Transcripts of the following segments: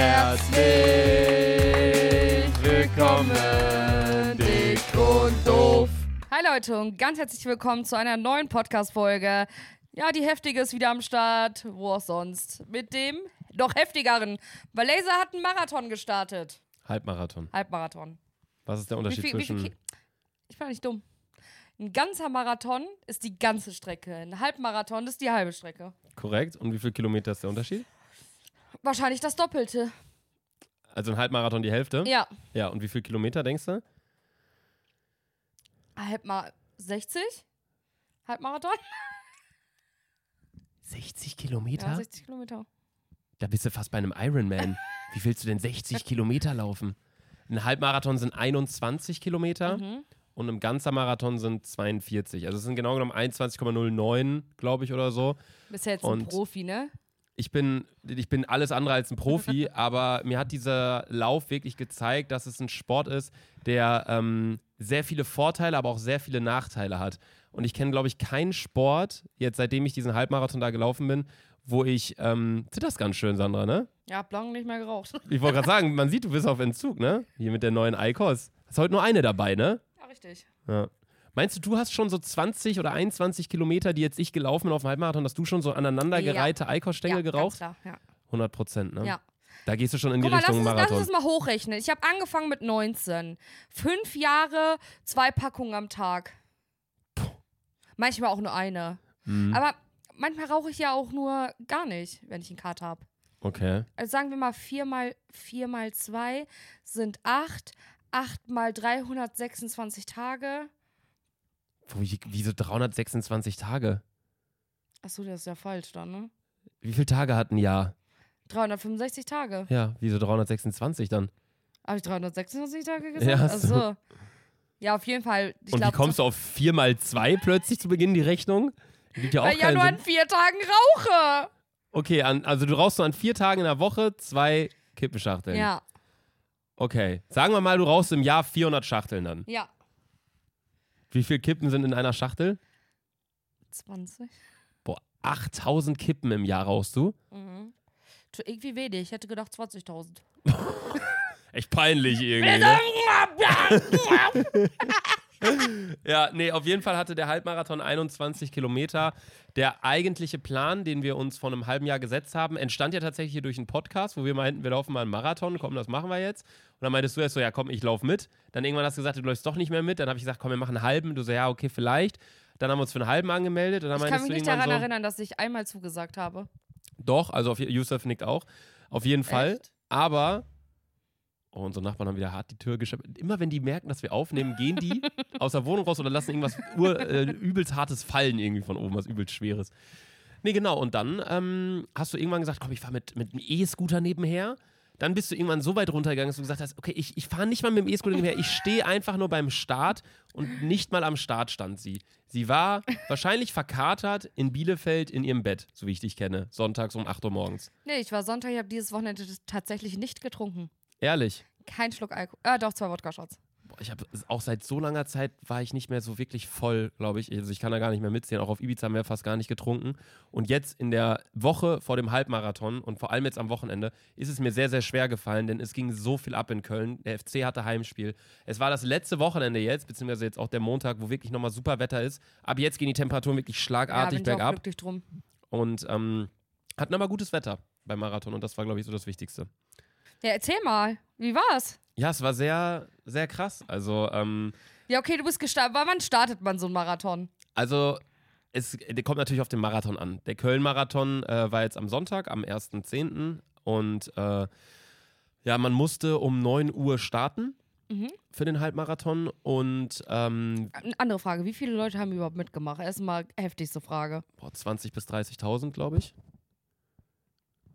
Herzlich willkommen, dick und doof. Hi Leute und ganz herzlich willkommen zu einer neuen Podcast-Folge. Ja, die heftige ist wieder am Start, wo auch sonst. Mit dem noch heftigeren, weil Laser hat einen Marathon gestartet. Halbmarathon. Halbmarathon. Was ist der Unterschied Wie viel- wie viel zwischen. Ich bin nicht dumm. Ein ganzer Marathon ist die ganze Strecke. Ein Halbmarathon ist die halbe Strecke. Korrekt. Und wie viel Kilometer ist der Unterschied? Wahrscheinlich das Doppelte. Also ein Halbmarathon die Hälfte? Ja. Ja, und wie viel Kilometer denkst du? Halbma 60? Halbmarathon? 60 Kilometer? Ja, 60 Kilometer. Da bist du fast bei einem Ironman. Wie willst du denn 60 Kilometer laufen? Ein Halbmarathon sind 21 Kilometer Mhm. und ein ganzer Marathon sind 42. Also es sind genau genommen 21,09, glaube ich, oder so. Bist ja jetzt ein Und- Profi, ne? Ich bin, ich bin alles andere als ein Profi, aber mir hat dieser Lauf wirklich gezeigt, dass es ein Sport ist, der ähm, sehr viele Vorteile, aber auch sehr viele Nachteile hat. Und ich kenne, glaube ich, keinen Sport, jetzt seitdem ich diesen Halbmarathon da gelaufen bin, wo ich, ähm, zitterst ganz schön, Sandra, ne? Ja, hab lange nicht mehr geraucht. Ich wollte gerade sagen, man sieht, du bist auf Entzug, ne? Hier mit der neuen Eikos. Hast heute nur eine dabei, ne? Ja, richtig. Ja. Meinst du, du hast schon so 20 oder 21 Kilometer, die jetzt ich gelaufen bin auf dem Halbmarathon, dass du schon so aneinandergereihte Eikos-Stängel ja, geraucht? Klar, ja. 100 Prozent, ne? ja. Da gehst du schon in die mal, lass Richtung uns, lass Marathon. uns das mal hochrechnen. Ich habe angefangen mit 19. Fünf Jahre, zwei Packungen am Tag. Manchmal auch nur eine. Mhm. Aber manchmal rauche ich ja auch nur gar nicht, wenn ich einen Kater habe. Okay. Also sagen wir mal, vier mal, vier mal zwei sind acht. Acht mal 326 Tage. Wie, wieso 326 Tage? Achso, das ist ja falsch dann, ne? Wie viele Tage hat ein Jahr? 365 Tage. Ja, wieso 326 dann? Habe ich 326 Tage gesagt? Ja. Achso. Ja, auf jeden Fall. Ich Und glaub, wie kommst du auf 4 mal 2 plötzlich zu Beginn die Rechnung? Gibt ja auch Weil ich ja nur Sinn. an vier Tagen rauche. Okay, an, also du rauchst so an vier Tagen in der Woche zwei Kippenschachteln. Ja, Okay. Sagen wir mal, du rauchst im Jahr 400 Schachteln dann. ja. Wie viele Kippen sind in einer Schachtel? 20. Boah, 8000 Kippen im Jahr rauchst du? Mhm. Tu- Irgendwie wenig. Ich hätte gedacht 20.000. Echt peinlich irgendwie, ne? ja, nee, auf jeden Fall hatte der Halbmarathon 21 Kilometer. Der eigentliche Plan, den wir uns vor einem halben Jahr gesetzt haben, entstand ja tatsächlich hier durch einen Podcast, wo wir meinten, wir laufen mal einen Marathon, komm, das machen wir jetzt. Und dann meintest du erst so, ja komm, ich lauf mit. Dann irgendwann hast du gesagt, du läufst doch nicht mehr mit. Dann habe ich gesagt, komm, wir machen einen halben. Du so, ja, okay, vielleicht. Dann haben wir uns für einen halben angemeldet. Ich kann mich nicht daran so, erinnern, dass ich einmal zugesagt habe. doch, also auf, Yusuf nickt auch. Auf jeden Fall. Echt? Aber, oh, unsere Nachbarn haben wieder hart die Tür geschöpft. Immer wenn die merken, dass wir aufnehmen, gehen die aus der Wohnung raus oder lassen irgendwas ur, äh, übelst hartes fallen irgendwie von oben, was übelst schweres. Nee, genau. Und dann ähm, hast du irgendwann gesagt, komm, ich fahre mit, mit einem E-Scooter nebenher. Dann bist du irgendwann so weit runtergegangen, dass du gesagt hast, okay, ich, ich fahre nicht mal mit dem E-Scooter nebenher, ich stehe einfach nur beim Start und nicht mal am Start stand sie. Sie war wahrscheinlich verkatert in Bielefeld in ihrem Bett, so wie ich dich kenne, sonntags um 8 Uhr morgens. Nee, ich war Sonntag, ich habe dieses Wochenende tatsächlich nicht getrunken. Ehrlich. Kein Schluck Alkohol. Äh, doch, zwei Wodka-Shots. Ich habe auch seit so langer Zeit war ich nicht mehr so wirklich voll, glaube ich. Also ich kann da gar nicht mehr mitzählen. Auch auf Ibiza haben wir fast gar nicht getrunken. Und jetzt in der Woche vor dem Halbmarathon und vor allem jetzt am Wochenende ist es mir sehr, sehr schwer gefallen, denn es ging so viel ab in Köln. Der FC hatte Heimspiel. Es war das letzte Wochenende jetzt, beziehungsweise jetzt auch der Montag, wo wirklich nochmal super Wetter ist. Ab jetzt gehen die Temperaturen wirklich Ja, schlagartig bin ich auch bergab. glücklich drum. Und ähm, hatten aber gutes Wetter beim Marathon und das war, glaube ich, so das Wichtigste. Ja, erzähl mal. Wie war's? Ja, es war sehr, sehr krass. Also, ähm, Ja, okay, du bist gestartet. Wann startet man so einen Marathon? Also, es der kommt natürlich auf den Marathon an. Der Köln-Marathon äh, war jetzt am Sonntag, am 1.10. Und äh, ja, man musste um 9 Uhr starten Mhm. für den Halbmarathon. Und ähm, Eine andere Frage. Wie viele Leute haben überhaupt mitgemacht? Erstmal heftigste Frage. boah, 20.000 bis 30.000, glaube ich.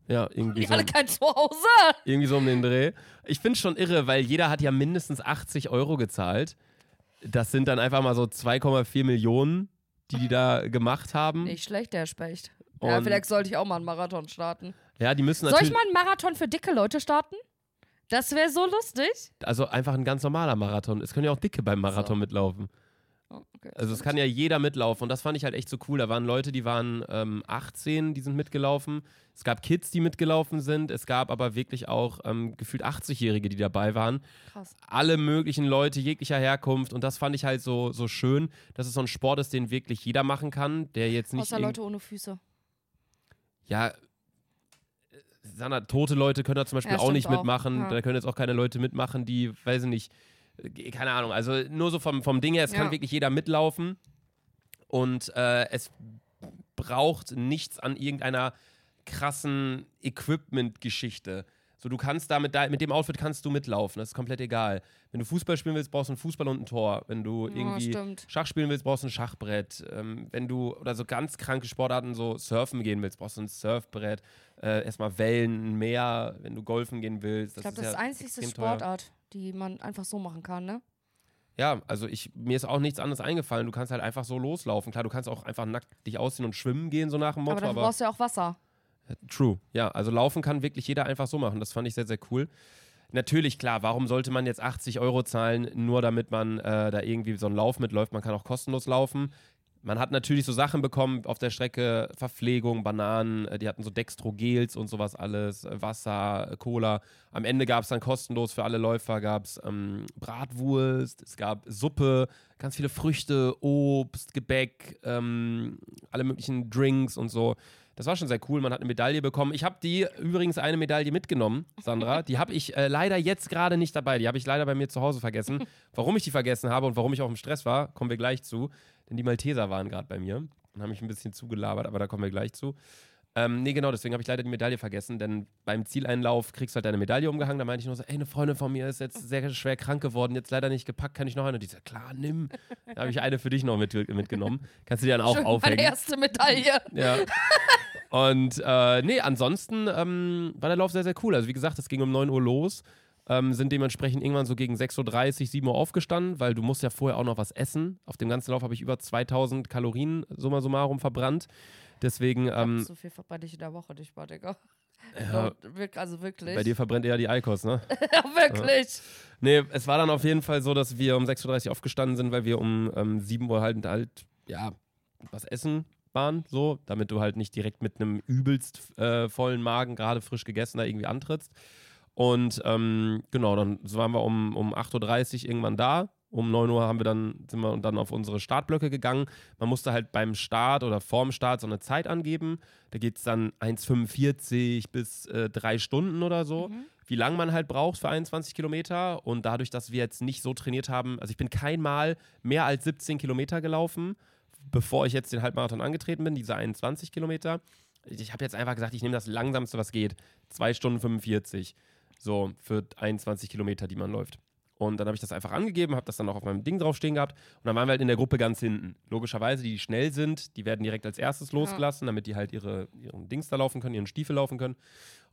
Ja, irgendwie Die so, alle kein Zuhause. irgendwie so um den Dreh. Ich finde es schon irre, weil jeder hat ja mindestens 80 Euro gezahlt. Das sind dann einfach mal so 2,4 Millionen, die die da gemacht haben. Nicht schlecht, der Specht. Ja, Und- vielleicht sollte ich auch mal einen Marathon starten. Ja, die müssen Soll natürlich. ich mal einen Marathon für dicke Leute starten? Das wäre so lustig. Also einfach ein ganz normaler Marathon. Es können ja auch Dicke beim Marathon mitlaufen. Oh, okay. Also es kann ja jeder mitlaufen und das fand ich halt echt so cool. Da waren Leute, die waren ähm, 18, die sind mitgelaufen. Es gab Kids, die mitgelaufen sind. Es gab aber wirklich auch ähm, gefühlt 80-Jährige, die dabei waren. Krass. Alle möglichen Leute jeglicher Herkunft und das fand ich halt so, so schön, dass es so ein Sport ist, den wirklich jeder machen kann, der jetzt nicht Außer Leute ohne Füße. ja, äh, Sandra, tote Leute können da zum Beispiel Ja, auch nicht auch. mitmachen. Ja. Da können jetzt auch keine Leute mitmachen, die, weiß ich nicht, keine Ahnung. Also nur so vom, vom Ding her, es kann Ja. wirklich jeder mitlaufen. Und äh, es braucht nichts an irgendeiner krassen Equipment-Geschichte. So, du kannst da mit, dem Outfit kannst du mitlaufen, das ist komplett egal. Wenn du Fußball spielen willst, brauchst du einen Fußball und ein Tor. Wenn du Ja, irgendwie stimmt. Schach spielen willst, brauchst du ein Schachbrett. Ähm, wenn du oder so ganz kranke Sportarten, so surfen gehen willst, brauchst du ein Surfbrett. Äh, erstmal Wellen, ein Meer, wenn du golfen gehen willst. Ich glaube, das ist ja einzigste extrem teuer. Die man einfach so machen kann, ne? Ja, also ich, mir ist auch nichts anderes eingefallen. Du kannst halt einfach so loslaufen. Klar, du kannst auch einfach nackt dich ausziehen und schwimmen gehen, so nach dem Aber Motto. dafür Aber, brauchst du ja auch Wasser. true. Ja, also laufen kann wirklich jeder einfach so machen. Das fand ich sehr, sehr cool. Natürlich, klar, warum sollte man jetzt 80 Euro zahlen, nur damit man äh, da irgendwie so einen Lauf mitläuft? Man kann auch kostenlos laufen. Man hat natürlich so Sachen bekommen auf der Strecke, Verpflegung, Bananen, äh, die hatten so Dextrogels und sowas alles, äh, Wasser, äh, Cola. Am Ende gab es dann kostenlos für alle Läufer gab's, ähm, Bratwurst, es gab Suppe, ganz viele Früchte, Obst, Gebäck, ähm, alle möglichen Drinks und so. Das war schon sehr cool. Man hat eine Medaille bekommen. Ich habe die übrigens eine Medaille mitgenommen, Sandra. Die habe ich äh, leider jetzt gerade nicht dabei. Die habe ich leider bei mir zu Hause vergessen. Warum ich die vergessen habe und warum ich auch im Stress war, kommen wir gleich zu. Denn die Malteser waren gerade bei mir und haben mich ein bisschen zugelabert, aber da kommen wir gleich zu. Ähm, nee, genau, deswegen habe ich leider die Medaille vergessen, denn beim Zieleinlauf kriegst du halt deine Medaille umgehangen. Da meinte ich nur so, ey, eine Freundin von mir ist jetzt sehr schwer krank geworden, jetzt leider nicht gepackt, kann ich noch eine? Und die so, klar, nimm. Da habe ich eine für dich noch mit, mitgenommen. Kannst du dir dann auch Schön, meine aufhängen. erste Medaille. Ja. Und äh, nee, ansonsten ähm, war der Lauf sehr, sehr cool. Also wie gesagt, es ging um 9 Uhr los. Ähm, sind dementsprechend irgendwann so gegen 6.30 Uhr, 7 Uhr aufgestanden, weil du musst ja vorher auch noch was essen. Auf dem ganzen Lauf habe ich über 2000 Kalorien summa summarum verbrannt. Deswegen, ähm, so viel verbrenne ich in der Woche nicht mal, Digga. ja, Also wirklich. bei dir verbrennt eher die Eikos, ne? ja, wirklich. Nee, es war dann auf jeden Fall so, dass wir um 6.30 Uhr aufgestanden sind, weil wir um ähm, 7 Uhr halt, halt, ja, was essen waren, so, damit du halt nicht direkt mit einem übelst äh, vollen Magen, gerade frisch gegessen, da irgendwie antrittst. Und ähm, genau, dann waren wir um, um 8.30 Uhr irgendwann da. Um 9 Uhr haben wir dann, sind wir dann auf unsere Startblöcke gegangen. Man musste halt beim Start oder vorm Start so eine Zeit angeben. Da geht es dann 1,45 bis äh, drei Stunden oder so Mhm. wie lange man halt braucht für 21 Kilometer. Und dadurch, dass wir jetzt nicht so trainiert haben, also ich bin kein Mal mehr als 17 Kilometer gelaufen, bevor ich jetzt den Halbmarathon angetreten bin, diese 21 Kilometer. Ich habe jetzt einfach gesagt, ich nehme das langsamste, was geht. 2 Stunden 45. So, für 21 Kilometer, die man läuft. Und dann habe ich das einfach angegeben, habe das dann auch auf meinem Ding draufstehen gehabt. Und dann waren wir halt in der Gruppe ganz hinten. Logischerweise, die, die schnell sind, die werden direkt als erstes losgelassen, damit die halt ihre, ihren Dings da laufen können, ihren Stiefel laufen können.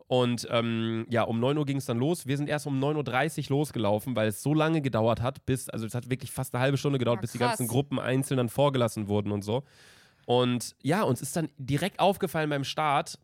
Und ähm, ja, um 9 Uhr ging es dann los. Wir sind erst um 9.30 Uhr losgelaufen, weil es so lange gedauert hat, bis, also es hat wirklich fast eine halbe Stunde gedauert, Ah, bis die ganzen Gruppen einzeln dann vorgelassen wurden und so. Und ja, uns ist dann direkt aufgefallen beim Start,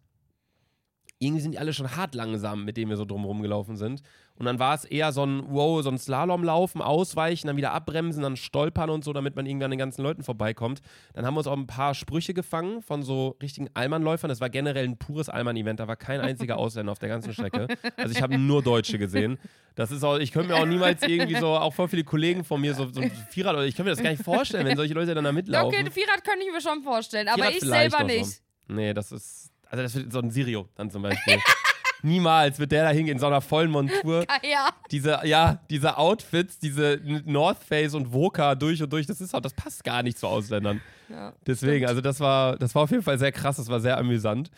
irgendwie sind die alle schon hart langsam, mit denen wir so drumherum gelaufen sind. Und dann war es eher so ein, wow, so ein Slalomlaufen, ausweichen, dann wieder abbremsen, dann stolpern und so, damit man irgendwie an den ganzen Leuten vorbeikommt. Dann haben wir uns auch ein paar Sprüche gefangen von so richtigen Allmann-Läufern. Das war generell ein pures Allmann-Event, da war kein einziger Ausländer auf der ganzen Strecke. Also ich habe nur Deutsche gesehen. Das ist auch, ich könnte mir auch niemals irgendwie so, auch voll viele Kollegen von mir, so, so ein Vierrad, oder ich könnte mir das gar nicht vorstellen, wenn solche Leute dann da mitlaufen. okay, ein Vierrad könnte ich mir schon vorstellen, aber Vierrad ich selber noch so. nicht. Nee, das ist, also das wird so ein Sirio dann zum Beispiel. Niemals wird der da hingehen in so einer vollen Montur. Ja. Diese, ja, diese Outfits, diese North Face und Voka durch und durch, das ist auch, das passt gar nicht zu Ausländern. ja. Deswegen, also das war, das war auf jeden Fall sehr krass, das war sehr amüsant.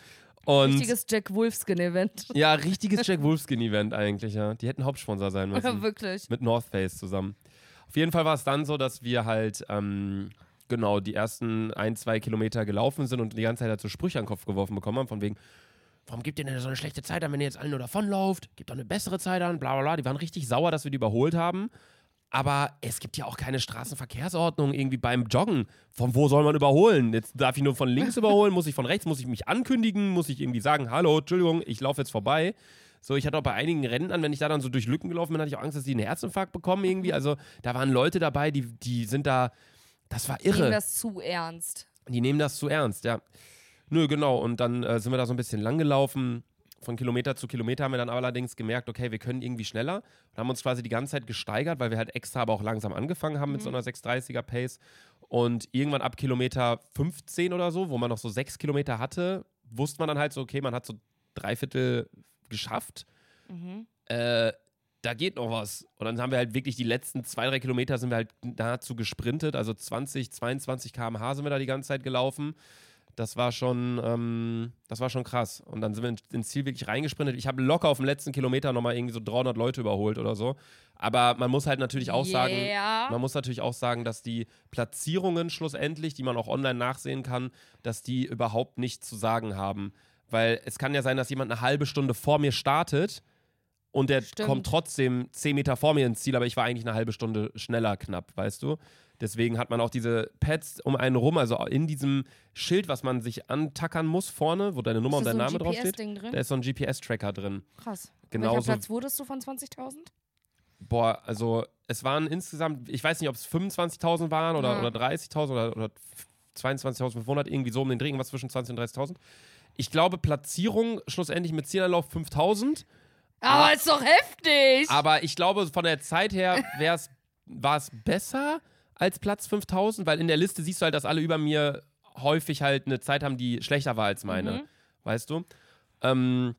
Und Richtiges Jack Wolfskin-Event. ja, richtiges Jack Wolfskin-Event eigentlich, ja. Die hätten Hauptsponsor sein müssen. Wirklich. mit North Face zusammen. Auf jeden Fall war es dann so, dass wir halt ähm, genau die ersten ein, zwei Kilometer gelaufen sind und die ganze Zeit halt so Sprüche an den Kopf geworfen bekommen haben, von wegen, warum gibt ihr denn so eine schlechte Zeit an, wenn ihr jetzt alle nur davonlauft? Gebt doch eine bessere Zeit an, bla bla bla. Die waren richtig sauer, dass wir die überholt haben. Aber es gibt ja auch keine Straßenverkehrsordnung irgendwie beim Joggen. Von wo soll man überholen? Jetzt darf ich nur von links überholen, muss ich von rechts, muss ich mich ankündigen, muss ich irgendwie sagen, hallo, Entschuldigung, ich laufe jetzt vorbei. So, ich hatte auch bei einigen Rennen an, wenn ich da dann so durch Lücken gelaufen bin, hatte ich auch Angst, dass die einen Herzinfarkt bekommen irgendwie. Also da waren Leute dabei, die, die sind da Das war Die nehmen irre. das zu ernst. Die nehmen das zu ernst, ja. Nö, genau. Und dann äh, sind wir da so ein bisschen lang gelaufen. Von Kilometer zu Kilometer haben wir dann allerdings gemerkt, okay, wir können irgendwie schneller. Und haben uns quasi die ganze Zeit gesteigert, weil wir halt extra aber auch langsam angefangen haben mit so einer 630er Pace. Und irgendwann ab Kilometer 15 oder so, wo man noch so sechs Kilometer hatte, wusste man dann halt so, okay, man hat so drei Viertel geschafft. Mhm. Äh, da geht noch was. Und dann haben wir halt wirklich die letzten zwei, drei Kilometer sind wir halt nahezu gesprintet. Also 20, 22 km/h sind wir da die ganze Zeit gelaufen. Das war schon, ähm, das war schon krass. Und dann sind wir in- ins Ziel wirklich reingesprintet. Ich habe locker auf dem letzten Kilometer nochmal irgendwie so 300 Leute überholt oder so. Aber man muss halt natürlich auch sagen, man muss natürlich auch sagen, dass die Platzierungen schlussendlich, die man auch online nachsehen kann, dass die überhaupt nichts zu sagen haben. Weil es kann ja sein, dass jemand eine halbe Stunde vor mir startet und der Stimmt. kommt trotzdem zehn Meter vor mir ins Ziel, aber ich war eigentlich eine halbe Stunde schneller knapp, weißt du? Deswegen hat man auch diese Pads um einen rum, also in diesem Schild, was man sich antackern muss vorne, wo deine Nummer und dein so Name draufsteht. Da ist so ein GPS-Tracker drin. Krass. Genauso- Welcher Platz wurdest du von 20.000? Boah, also es waren insgesamt, ich weiß nicht, ob es 25.000 waren oder, Ja. oder 30.000 oder, oder 22.500, irgendwie so um den Dreh, irgendwas zwischen 20.000 und 30.000. Ich glaube, Platzierung schlussendlich mit Zielanlauf 5.000. Aber ist doch heftig! Aber ich glaube, von der Zeit her war es besser als Platz 5.000, weil in der Liste siehst du halt, dass alle über mir häufig halt eine Zeit haben, die schlechter war als meine. Mhm. Weißt du? Ähm,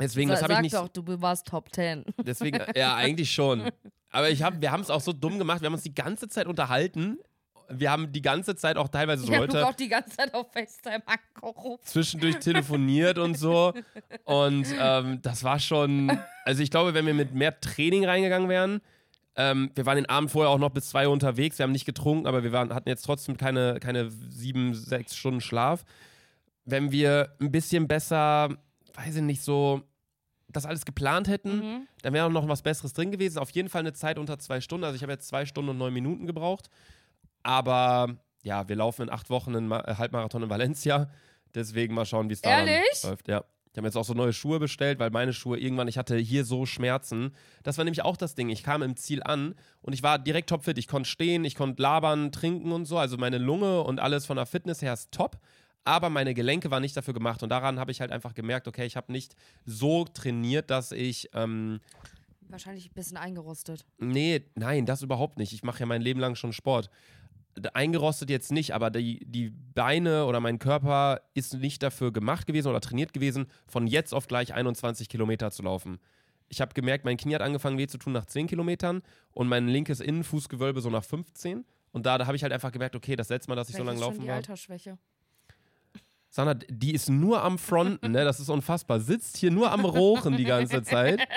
deswegen, das Sa- habe ich Sag nicht. doch, du warst Top 10. Deswegen, ja, eigentlich schon. Aber ich hab, wir haben es auch so dumm gemacht. Wir haben uns die ganze Zeit unterhalten. Wir haben die ganze Zeit auch teilweise so Ich Leute auch die ganze Zeit auf FaceTime angerufen. zwischendurch telefoniert und so. Und ähm, das war schon. Also, ich glaube, wenn wir mit mehr Training reingegangen wären, ähm, wir waren den Abend vorher auch noch bis zwei Uhr unterwegs. Wir haben nicht getrunken, aber wir waren, hatten jetzt trotzdem keine, keine sieben, sechs Stunden Schlaf. Wenn wir ein bisschen besser, weiß ich nicht, so das alles geplant hätten, Mhm. dann wäre auch noch was Besseres drin gewesen. Auf jeden Fall eine Zeit unter zwei Stunden. Also ich habe jetzt zwei Stunden und neun Minuten gebraucht. Aber ja, wir laufen in acht Wochen einen äh, Halbmarathon in Valencia. Deswegen mal schauen, wie es da läuft. Ja. Ich habe jetzt auch so neue Schuhe bestellt, weil meine Schuhe irgendwann, ich hatte hier so Schmerzen. Das war nämlich auch das Ding. Ich kam im Ziel an und ich war direkt topfit. Ich konnte stehen, ich konnte labern, trinken und so. Also meine Lunge und alles von der Fitness her ist top. Aber meine Gelenke waren nicht dafür gemacht. Und daran habe ich halt einfach gemerkt, okay, ich habe nicht so trainiert, dass ich ähm, Wahrscheinlich ein bisschen eingerostet. Nee, nein, das überhaupt nicht. Ich mache ja mein Leben lang schon Sport. Eingerostet jetzt nicht, aber die, die Beine oder mein Körper ist nicht dafür gemacht gewesen oder trainiert gewesen, von jetzt auf gleich 21 Kilometer zu laufen. Ich habe gemerkt, mein Knie hat angefangen weh zu tun nach 10 Kilometern und mein linkes Innenfußgewölbe so nach 15. Und da, da habe ich halt einfach gemerkt, okay, das letzte Mal, dass ich so Vielleicht lange ist schon laufen die war. Altersschwäche. Sandra, die ist nur am Fronten, ne? Das ist unfassbar. Sitzt hier nur am Rochen die ganze Zeit.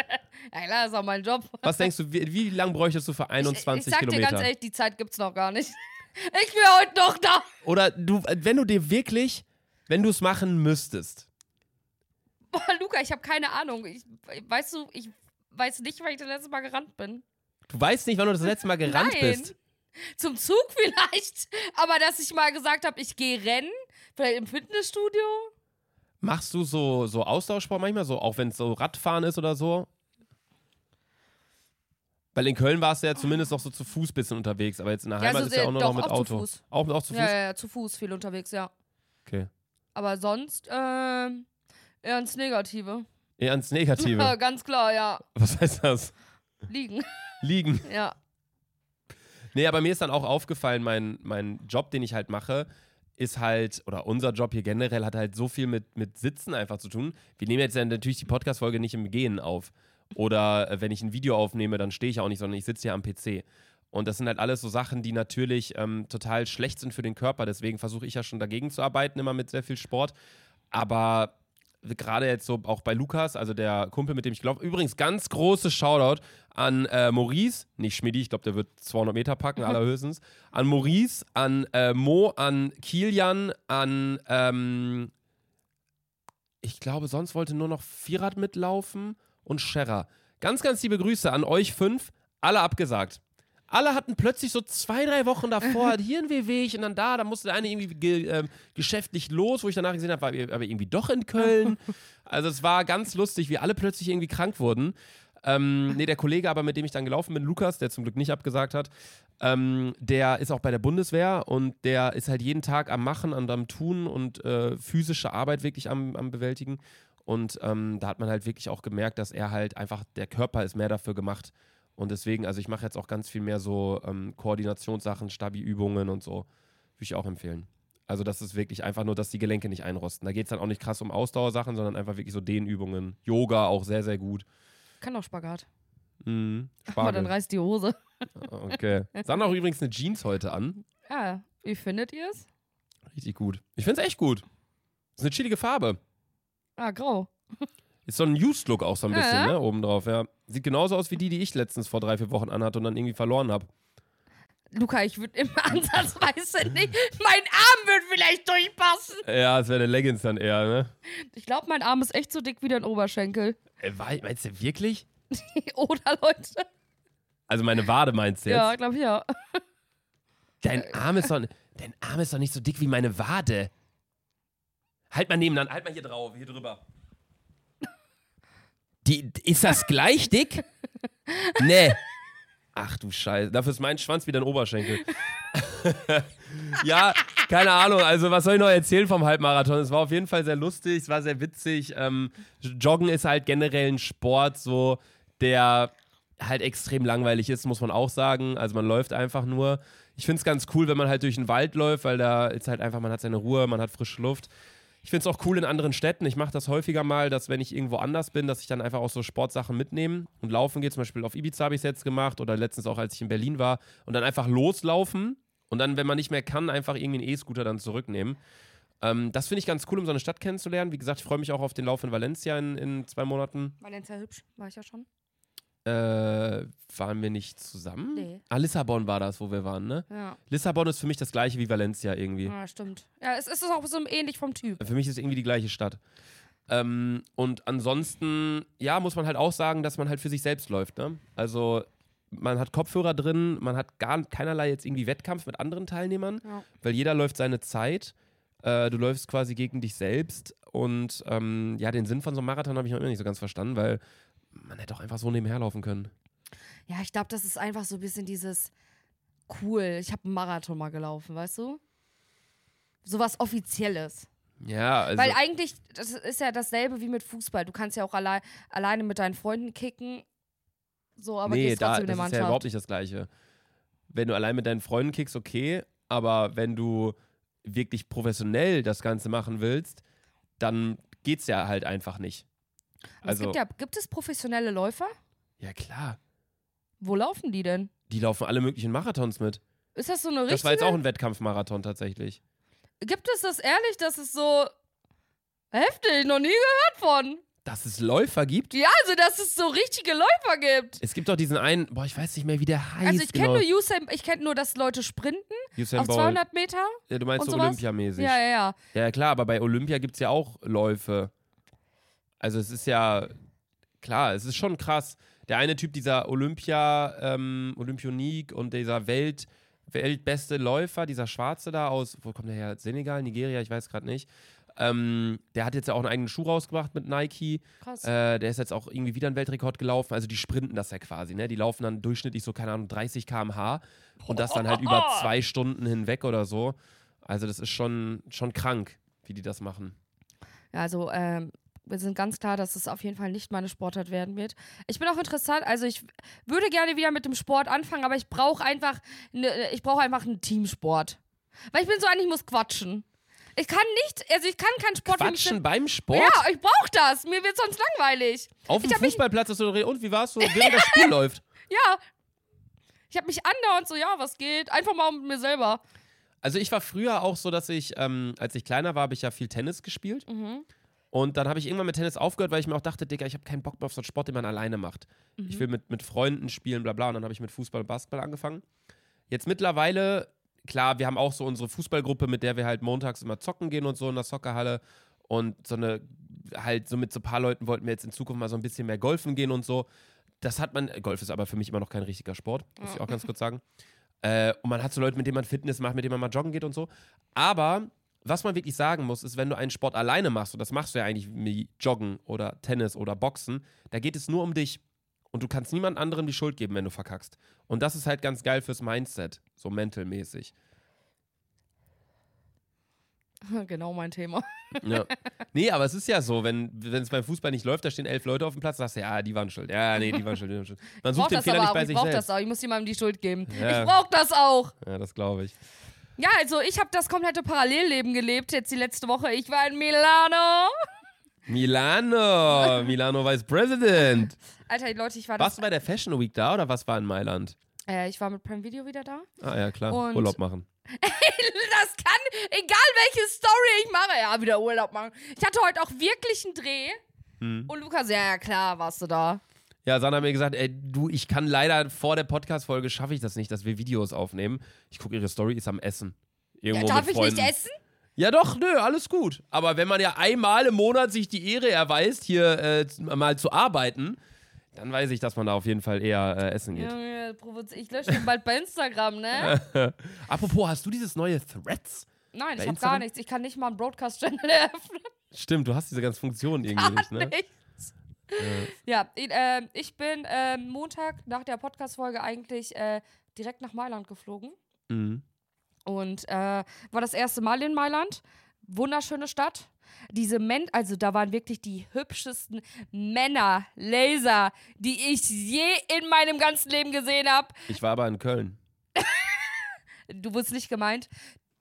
Ja, klar, ist auch mein Job. Was denkst du, wie, wie lange bräuchtest du für 21 ich, ich sag Kilometer? dir ganz ehrlich, die Zeit gibt's noch gar nicht. Ich bin heute noch da. Oder du, wenn du dir wirklich, wenn du es machen müsstest, Boah, Luca, ich habe keine Ahnung. Ich, weißt du, ich weiß nicht, weil ich das letzte Mal gerannt bin. du weißt nicht, wann du das letzte Mal gerannt Nein. bist. Zum Zug vielleicht. Aber dass ich mal gesagt habe, ich gehe rennen, vielleicht im Fitnessstudio. Machst du so, so Austauschsport manchmal, so auch wenn es so Radfahren ist oder so? Weil in Köln warst du ja zumindest noch so zu Fuß bisschen unterwegs, aber jetzt in der Ja, Heimat so ist ja auch nur doch, noch mit auch zu Auto. Fuß. Auch, auch zu Fuß? Ja, ja, ja, zu Fuß viel unterwegs, ja. Okay. Aber sonst ähm, eher ins Negative. Eher ans Negative. Ja, ganz klar, ja. Was heißt das? Liegen. Liegen. Ja. Nee, aber mir ist dann auch aufgefallen, mein, mein Job, den ich halt mache, ist halt, oder unser Job hier generell hat halt so viel mit, mit Sitzen einfach zu tun. Wir nehmen jetzt ja natürlich die Podcast-Folge nicht im Gehen auf. Oder äh, wenn ich ein Video aufnehme, dann stehe ich auch nicht, sondern ich sitze hier am PC. Und das sind halt alles so Sachen, die natürlich ähm, total schlecht sind für den Körper. Deswegen versuche ich ja schon dagegen zu arbeiten, immer mit sehr viel Sport. Aber gerade jetzt so auch bei Lukas, also der Kumpel, mit dem ich glaube, übrigens ganz großes Shoutout an äh, Maurice, nicht Schmidi, ich glaube, der wird 200 Meter packen, allerhöchstens, an Maurice, an äh, Mo, an Kilian, an, ähm, ich glaube, sonst wollte nur noch Vierrad mitlaufen und Scherrer. Ganz, ganz liebe Grüße an euch fünf, alle abgesagt. Alle hatten plötzlich so zwei, drei Wochen davor hier ein Wehweg und dann da, da musste der eine irgendwie ge, ähm, geschäftlich los, wo ich danach gesehen habe, war er aber irgendwie doch in Köln. Also es war ganz lustig, wie alle plötzlich irgendwie krank wurden. Ähm, nee, der Kollege aber, mit dem ich dann gelaufen bin, Lukas, der zum Glück nicht abgesagt hat, ähm, der ist auch bei der Bundeswehr und der ist halt jeden Tag am Machen und am Tun und äh, physische Arbeit wirklich am, am Bewältigen. Und ähm, da hat man halt wirklich auch gemerkt, dass er halt einfach, der Körper ist mehr dafür gemacht. Und deswegen, also ich mache jetzt auch ganz viel mehr so ähm, Koordinationssachen, Stabi-Übungen und so. Würde ich auch empfehlen. Also das ist wirklich einfach nur, dass die Gelenke nicht einrosten. Da geht es dann auch nicht krass um Ausdauersachen, sondern einfach wirklich so Dehnübungen. Yoga auch sehr, sehr gut. Kann auch Spagat. Mhm. Aber dann reißt die Hose. Okay. Sandra hat auch übrigens eine Jeans heute an. Ja, wie findet ihr es? Richtig gut. Ich finde es echt gut. Ist eine chillige Farbe. Ah, grau. Ist so ein Used-Look auch so ein Ja. bisschen, ne? Obendrauf, ja. Sieht genauso aus wie die, die ich letztens vor drei, vier Wochen anhatte und dann irgendwie verloren habe. Luca, ich würde im Ansatzweise nicht. Mein Arm wird vielleicht durchpassen. Ja, es wäre eine Leggings dann eher, ne? Ich glaube, mein Arm ist echt so dick wie dein Oberschenkel. Äh, meinst du wirklich? Oder Leute? Also meine Wade meinst du jetzt? Ja, glaube ich ja. Dein Arm ist doch, dein Arm ist doch nicht so dick wie meine Wade. Halt mal nebenan, halt mal hier drauf, hier drüber. Die, ist das gleich dick? Nee. Ach du Scheiße, dafür ist mein Schwanz wie dein Oberschenkel. ja, keine Ahnung, also was soll ich noch erzählen vom Halbmarathon? Es war auf jeden Fall sehr lustig, es war sehr witzig. Ähm, Joggen ist halt generell ein Sport, so der halt extrem langweilig ist, muss man auch sagen. Also man läuft einfach nur. Ich finde es ganz cool, wenn man halt durch den Wald läuft, weil da ist halt einfach, man hat seine Ruhe, man hat frische Luft. Ich finde es auch cool in anderen Städten. Ich mache das häufiger mal, dass wenn ich irgendwo anders bin, dass ich dann einfach auch so Sportsachen mitnehme und laufen gehe. Zum Beispiel auf Ibiza habe ich es jetzt gemacht oder letztens auch, als ich in Berlin war. Und dann einfach loslaufen und dann, wenn man nicht mehr kann, einfach irgendwie einen E-Scooter dann zurücknehmen. Ähm, das finde ich ganz cool, um so eine Stadt kennenzulernen. Wie gesagt, ich freue mich auch auf den Lauf in Valencia in, in zwei Monaten. Valencia hübsch, war ich ja schon. Äh, waren wir nicht zusammen? Nee. Ah, Lissabon war das, wo wir waren, ne? Ja, Lissabon ist für mich das gleiche wie Valencia irgendwie. ja stimmt. Ja, es ist auch so ähnlich vom Typ. Für mich ist es irgendwie die gleiche Stadt. Ähm, und ansonsten, ja, muss man halt auch sagen, dass man halt für sich selbst läuft, ne? Also, man hat Kopfhörer drin, man hat gar keinerlei jetzt irgendwie Wettkampf mit anderen Teilnehmern, Ja. weil jeder läuft seine Zeit. Äh, du läufst quasi gegen dich selbst. Und ähm, ja, den Sinn von so einem Marathon habe ich noch immer nicht so ganz verstanden, weil man hätte auch einfach so nebenher laufen können. Ja, ich glaube, das ist einfach so ein bisschen dieses cool. Ich habe einen Marathon mal gelaufen, weißt du? Sowas Offizielles. Ja, also. Weil eigentlich, das ist ja dasselbe wie mit Fußball. Du kannst ja auch allein, alleine mit deinen Freunden kicken. So, aber nee, gehst da, das der ist ja überhaupt nicht das Gleiche. Wenn du allein mit deinen Freunden kickst, okay, aber wenn du wirklich professionell das Ganze machen willst, dann geht's ja halt einfach nicht. Aber es Also, gibt, ja, gibt es professionelle Läufer? ja klar, Wo laufen die denn? die laufen alle möglichen Marathons mit. Ist das so eine Das war jetzt richtige? auch ein Wettkampfmarathon tatsächlich. Gibt es das ehrlich, dass es so heftig, noch nie gehört von? Dass es Läufer gibt? Ja, also dass es so richtige Läufer gibt. Es gibt doch diesen einen, boah, ich weiß nicht mehr, wie der heißt. Also ich kenne genau. nur Usain, ich kenne nur, dass Leute sprinten Usain auf Bolt. 200 Meter. Ja, du meinst so? Olympiamäßig. Ja, ja, ja. Ja, klar, aber bei Olympia gibt es ja auch Läufe. Also es ist ja, klar, es ist schon krass. Der eine Typ, dieser Olympia, ähm, Olympionik und dieser Welt, weltbeste Läufer, dieser Schwarze da aus, wo kommt der her? Senegal, Nigeria, ich weiß gerade nicht. Ähm, der hat jetzt ja auch einen eigenen Schuh rausgebracht mit Nike. Krass. Äh, der ist jetzt auch irgendwie wieder einen Weltrekord gelaufen. Also die sprinten das ja quasi, ne? Die laufen dann durchschnittlich so, keine Ahnung, 30 km/h und das dann halt über zwei Stunden hinweg oder so. Also das ist schon, schon krank, wie die das machen. Ja, also ähm, wir sind ganz klar, dass es auf jeden Fall nicht meine Sportart werden wird. Ich bin auch interessant, also ich würde gerne wieder mit dem Sport anfangen, aber ich brauche einfach, ne, ich brauche einfach einen Teamsport. Weil ich bin so eigentlich, ich muss quatschen. Ich kann nicht, also ich kann keinen Sport Quatschen beim Sport? Ja, ich brauche das. Mir wird sonst langweilig. Auf dem Fußballplatz hast du und wie war's so, während das Spiel läuft? Ja. Ich habe mich andauernd so, ja, was geht? Einfach mal mit mir selber. Also ich war früher auch so, dass ich, ähm, als ich kleiner war, habe ich ja viel Tennis gespielt. Mhm. Und dann habe ich irgendwann mit Tennis aufgehört, weil ich mir auch dachte, Digga, ich habe keinen Bock mehr auf so einen Sport, den man alleine macht. Mhm. Ich will mit, mit Freunden spielen, bla bla. Und dann habe ich mit Fußball und Basketball angefangen. Jetzt mittlerweile, klar, wir haben auch so unsere Fußballgruppe, mit der wir halt montags immer zocken gehen und so in der Soccerhalle. Und so eine, halt so mit so ein paar Leuten wollten wir jetzt in Zukunft mal so ein bisschen mehr golfen gehen und so. Das hat man, Golf ist aber für mich immer noch kein richtiger Sport, muss ich auch ganz kurz sagen. Äh, und man hat so Leute, mit denen man Fitness macht, mit denen man mal joggen geht und so. Aber was man wirklich sagen muss, ist, wenn du einen Sport alleine machst, und das machst du ja eigentlich wie Joggen oder Tennis oder Boxen, da geht es nur um dich. und du kannst niemand anderem die Schuld geben, wenn du verkackst. Und das ist halt ganz geil fürs Mindset, so mentalmäßig. Genau mein Thema. Ja. Nee, aber es ist ja so, wenn es beim Fußball nicht läuft, da stehen elf Leute auf dem Platz, sagst du, ja, die waren schuld. Ja, nee, die waren schuld. Die waren schuld. Man Ich sucht den das Fehler aber nicht auch. bei Ich sich brauch selbst. das auch. Ich muss jemandem die Schuld geben. Ja. Ich brauch das auch. Ja, das glaube ich. Ja, also ich habe das komplette Parallelleben gelebt jetzt die letzte Woche. Ich war in Milano. Milano, Milano Vice President. Alter, Leute, ich war Warst du bei der Fashion Week da oder was war in Mailand? äh, ich war mit Prime Video wieder da. Ah ja, klar, Und- Urlaub machen. Das kann, egal welche Story ich mache, ja, wieder Urlaub machen. Ich hatte heute auch wirklich einen Dreh. Hm. Und Lukas, ja, ja, klar, warst du da. Ja, Sandra hat mir gesagt, ey, du, ich kann leider vor der Podcast-Folge schaffe ich das nicht, dass wir Videos aufnehmen. Ich gucke ihre Story, ist am Essen. Ja, Irgendwo darf mit ich nicht essen? Ja, doch, nö, alles gut. Aber wenn man ja einmal im Monat sich die Ehre erweist, hier äh, mal zu arbeiten, dann weiß ich, dass man da auf jeden Fall eher äh, essen geht. Junge, ich lösche ihn bald bei Instagram, ne? Apropos, hast du dieses neue Threads? Nein, ich habe gar nichts. Ich kann nicht mal einen Broadcast-Channel eröffnen. Stimmt, du hast diese ganzen Funktionen irgendwie nicht, ne? Nichts. Ja, ich, äh, ich bin ähm, Montag nach der Podcast-Folge eigentlich äh, direkt nach Mailand geflogen. Mhm. Und äh, war das erste Mal in Mailand. Wunderschöne Stadt. Diese Men, also da waren wirklich die hübschesten Männer, Laser, die ich je in meinem ganzen Leben gesehen habe. Ich war aber in Köln. Du wurdest nicht gemeint.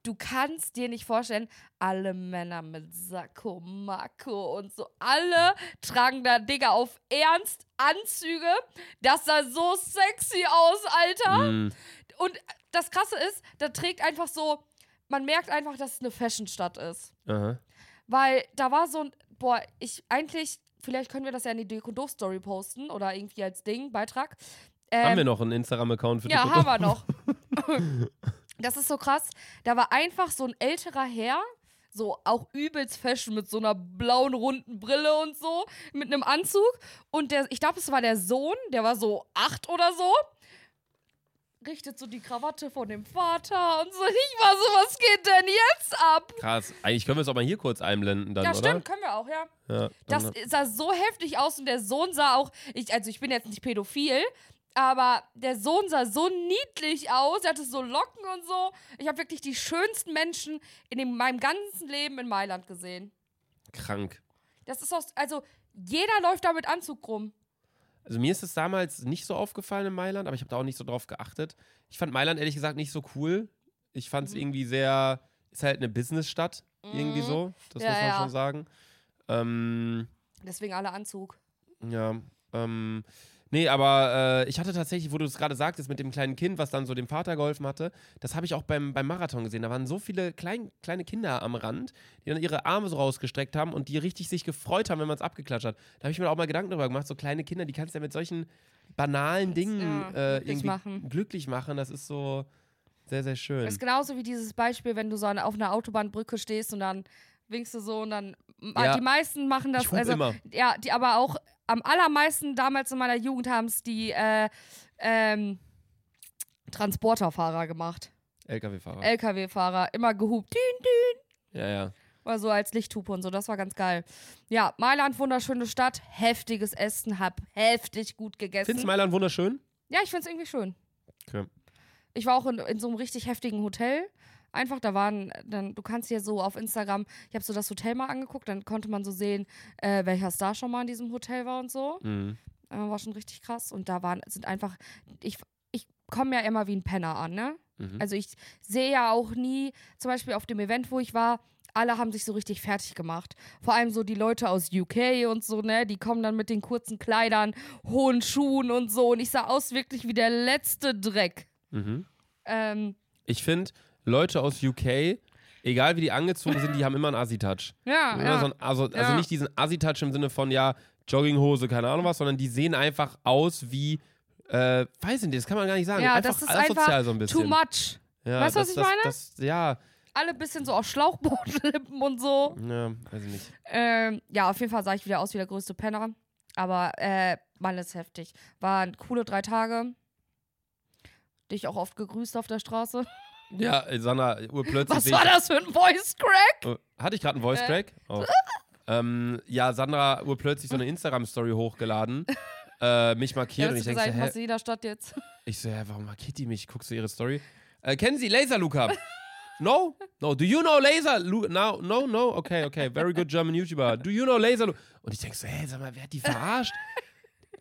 Du kannst dir nicht vorstellen, alle Männer mit Sakko, Mako und so, alle tragen da, Digga, auf Ernst Anzüge. Das sah so sexy aus, Alter. Mhm. Und das Krasse ist, da trägt einfach so, man merkt einfach, dass es eine Fashionstadt ist. Aha. Weil da war so ein, boah, ich eigentlich, vielleicht können wir das ja in die Dick und Doof Story posten oder irgendwie als Ding, Beitrag. Ähm, Haben wir noch einen Instagram-Account für ja, die haben wir noch. das ist so krass. Da war einfach so ein älterer Herr, so auch übelst fashion mit so einer blauen runden Brille und so, mit einem Anzug. Und der, ich glaube, es war der Sohn, der war so acht oder so. Richtet so die Krawatte von dem Vater und so. Ich war so, was geht denn jetzt ab? Krass. Eigentlich können wir es auch mal hier kurz einblenden dann, ja, oder? stimmt, können wir auch, ja. Ja, Das sah so heftig aus und der Sohn sah auch, ich, also ich bin jetzt nicht pädophil, aber der Sohn sah so niedlich aus, er hatte so Locken und so. Ich habe wirklich die schönsten Menschen in dem, meinem ganzen Leben in Mailand gesehen. krank. Das ist auch, also jeder läuft da mit Anzug rum. Also mir ist es damals nicht so aufgefallen in Mailand, aber ich habe da auch nicht so drauf geachtet. Ich fand Mailand ehrlich gesagt nicht so cool. Ich fand es Mhm. irgendwie sehr, ist halt eine Businessstadt, irgendwie Mhm. so. Das Ja, muss man ja. schon sagen. Ähm, Deswegen alle Anzug. ja, ähm, nee, aber äh, ich hatte tatsächlich, wo du es gerade sagtest, mit dem kleinen Kind, was dann so dem Vater geholfen hatte, das habe ich auch beim, beim Marathon gesehen. Da waren so viele klein, kleine Kinder am Rand, die dann ihre Arme so rausgestreckt haben und die richtig sich gefreut haben, wenn man es abgeklatscht hat. Da habe ich mir auch mal Gedanken darüber gemacht, so kleine Kinder, die kannst du ja mit solchen banalen Dingen ja, äh, glücklich irgendwie machen. glücklich machen. Das ist so sehr, sehr schön. Das ist genauso wie dieses Beispiel, wenn du so auf einer Autobahnbrücke stehst und dann winkst du so und dann. Ja. Die meisten machen das. ich also, immer. Ja, die aber auch am allermeisten damals in meiner Jugend haben es die äh, ähm, Transporterfahrer gemacht. LKW-Fahrer. LKW-Fahrer, immer gehupt. Dün, dün. ja, ja. War so als Lichthupe und so, das war ganz geil. Ja, Mailand, wunderschöne Stadt, heftiges Essen, hab heftig gut gegessen. Findest du Mailand wunderschön? ja, ich find's irgendwie schön. Okay. Ich war auch in, in so einem richtig heftigen Hotel. Einfach, da waren, dann, du kannst hier so auf Instagram, ich habe so das Hotel mal angeguckt, dann konnte man so sehen, äh, welcher Star schon mal in diesem Hotel war und so. Mhm. Äh, war schon richtig krass. Und da waren, sind einfach, ich, ich komme ja immer wie ein Penner an, ne? Mhm. Also ich sehe ja auch nie, zum Beispiel auf dem Event, wo ich war, alle haben sich so richtig fertig gemacht. Vor allem so die Leute aus UK und so, ne? Die kommen dann mit den kurzen Kleidern, hohen Schuhen und so. Und ich sah aus wirklich wie der letzte Dreck. Mhm. Ähm, Ich finde, Leute aus UK, egal wie die angezogen sind, die haben immer einen Assi-Touch. ja, ja. So ein, also, also Ja. nicht diesen Assi-Touch im Sinne von, ja, Jogginghose, keine Ahnung was, sondern die sehen einfach aus wie, äh, weiß ich nicht, das kann man gar nicht sagen. Ja, einfach das ist asozial einfach so ein bisschen. Too much. Ja, Weißt du, was das, ich meine? Das, ja, Alle bisschen so auf Schlauchbootlippen und so. ja, weiß ich nicht. Ähm, ja, auf jeden Fall sah ich wieder aus wie der größte Penner. Aber äh, Mann ist heftig. Waren coole drei Tage. Dich auch oft gegrüßt auf der Straße. Ja, Sanna, urplötzlich. Was war das für ein Voice Crack? Oh, Hatte ich gerade einen Voice. Crack? Oh. ähm, ja, Sandra urplötzlich so eine Instagram-Story hochgeladen. äh, mich Ja, markiert. und hast ich denke so, machst du jeder Stadt jetzt. Ich so, hä, warum markiert die mich? Guckst du ihre Story? Äh, kennen Sie Laser Luca? No? No. Do you know Laser Lu No, no, no. Okay, okay. Very good German YouTuber. Do you know Laser Lu Und ich denke so, hä, sag mal, wer hat die verarscht?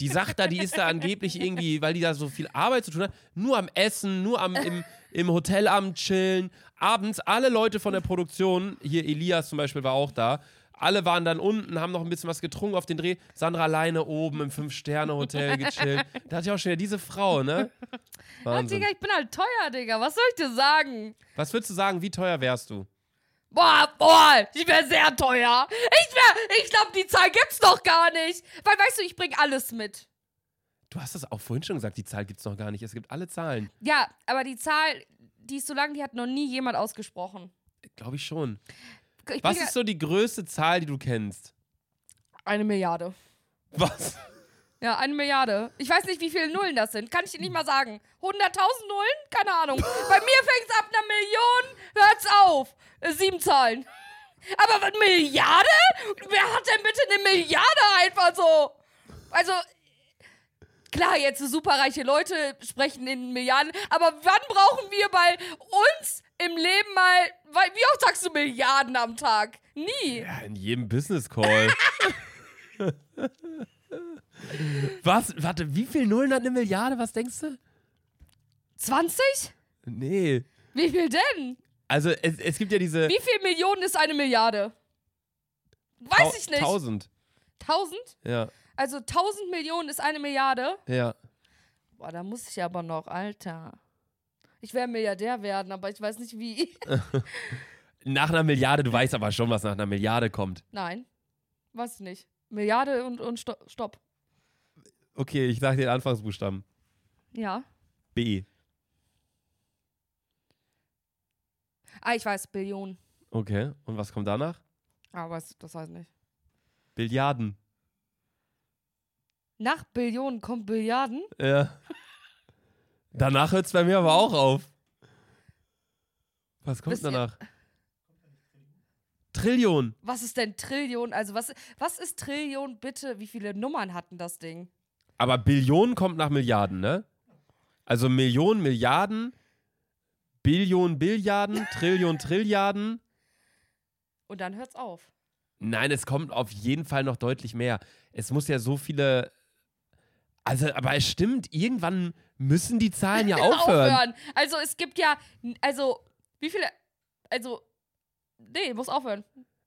Die sagt da, die ist da angeblich irgendwie, weil die da so viel Arbeit zu tun hat, nur am Essen, nur am, im, im Hotel am Chillen. Abends alle Leute von der Produktion, hier Elias zum Beispiel war auch da, alle waren dann unten, haben noch ein bisschen was getrunken auf den Dreh. Sandra alleine oben im Fünf-Sterne-Hotel gechillt. Da hatte ich auch schon wieder diese Frau, ne? Ja, Wahnsinn. Digga, ich bin halt teuer, Digga. Was soll ich dir sagen? Was würdest du sagen, wie teuer wärst du? Boah, boah, ich wäre sehr teuer. Ich wäre, ich glaube, die Zahl gibt's doch gar nicht. Weil, weißt du, ich bring alles mit. Du hast das auch vorhin schon gesagt, die Zahl gibt es noch gar nicht. Es gibt alle Zahlen. Ja, aber die Zahl, die ist so lang, die hat noch nie jemand ausgesprochen. Glaube ich schon. Ich Was ist so die größte Zahl, die du kennst? eine Milliarde. Was? Ja, eine Milliarde. Ich weiß nicht, wie viele Nullen das sind. Kann ich dir nicht mal sagen. 100.000 Nullen? Keine Ahnung. Bei mir fängt's ab einer Million, hört's auf. Sieben Zahlen. Aber was, Milliarde? Wer hat denn bitte eine Milliarde einfach so? Also, klar, jetzt superreiche Leute sprechen in Milliarden, aber wann brauchen wir bei uns im Leben mal, weil- wie oft sagst du Milliarden am Tag? Nie. Ja, in jedem Business Call. Was? Warte, wie viel Nullen hat eine Milliarde? Was denkst du? 20? Nee. Wie viel denn? Also, es, es gibt ja diese. Wie viel Millionen ist eine Milliarde? Weiß Tau- ich nicht. Tausend. 1000? Ja, Also 1000 Millionen ist eine Milliarde? ja. Boah, da muss ich aber noch, Alter. Ich werde Milliardär werden, aber ich weiß nicht wie. Nach einer Milliarde, du weißt aber schon, was nach einer Milliarde kommt. Nein, weiß ich nicht. Milliarde und, und Sto Stopp. Okay, ich sag dir den Anfangsbuchstaben. Ja. B. Ah, ich weiß, Billionen. Okay, und was kommt danach? Ah, weiß, das weiß ich nicht. Billiarden. Nach Billionen kommt Billiarden? Ja. Danach hört es bei mir aber auch auf. Was kommt Wisst ihr- danach? Trillion. Was ist denn Trillion? Also, was, was ist Trillion bitte? Wie viele Nummern hatten das Ding? Aber Billionen kommt nach Milliarden, ne? Also Millionen, Milliarden, Billion, Billiarden, Trillion, Trilliarden. Und dann hört's auf. Nein, es kommt auf jeden Fall noch deutlich mehr. Es muss ja so viele. Also, aber es stimmt, irgendwann müssen die Zahlen ja aufhören. Also es gibt ja, also wie viele, also nee, muss aufhören.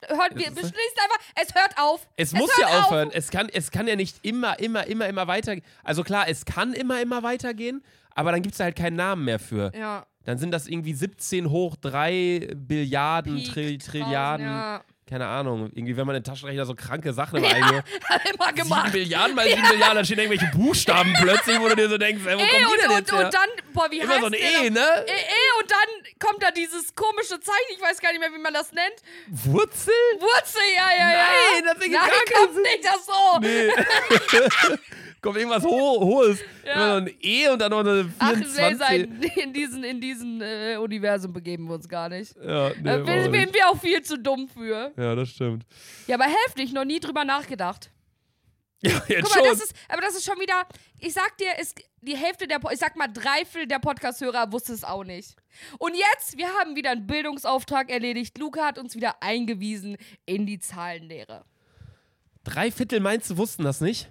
Hört, wir beschließt einfach, es hört auf. Es muss hört ja auf. aufhören. Es kann, es kann ja nicht immer, immer, immer, immer weitergehen. Also klar, es kann immer, immer weitergehen, aber dann gibt es halt keinen Namen mehr für. Ja, Dann sind das irgendwie 17 hoch 3 Billiarden, draußen, Trilliarden. Ja, Keine Ahnung. Irgendwie, wenn man den Taschenrechner so kranke Sachen immer eingibt. hat immer 7 gemacht. Milliarden mal 7 Milliarden, dann stehen irgendwelche Buchstaben plötzlich, wo du dir so denkst, ey, wo Ey, die und, denn und, jetzt her? und dann, boah, wie Immer heißt so ein E, ne? E, E, und dann kommt da dieses komische Zeichen, ich weiß gar nicht mehr, wie man das nennt. Wurzel? Wurzel, ja, ja, ja. Nein, das ergibt Nein, kommt nicht das so. Nee. Kommt irgendwas Ho Hohes. Ja. Ein E und dann noch eine Ach, 24. nee, sein, in diesen, in diesen äh, Universum begeben wir uns gar nicht. ja, nee, äh, auch wir, auch viel zu dumm für. ja, das stimmt. Ja, aber heftig, noch nie drüber nachgedacht. Ja, jetzt Guck mal, schon. das ist, aber das ist schon wieder, ich sag dir, ist die Hälfte der, ich sag mal, drei Viertel der Podcast-Hörer wusste es auch nicht. Und jetzt, wir haben wieder einen Bildungsauftrag erledigt. Luca hat uns wieder eingewiesen in die Zahlenlehre. Drei Viertel meinst du, wussten das nicht?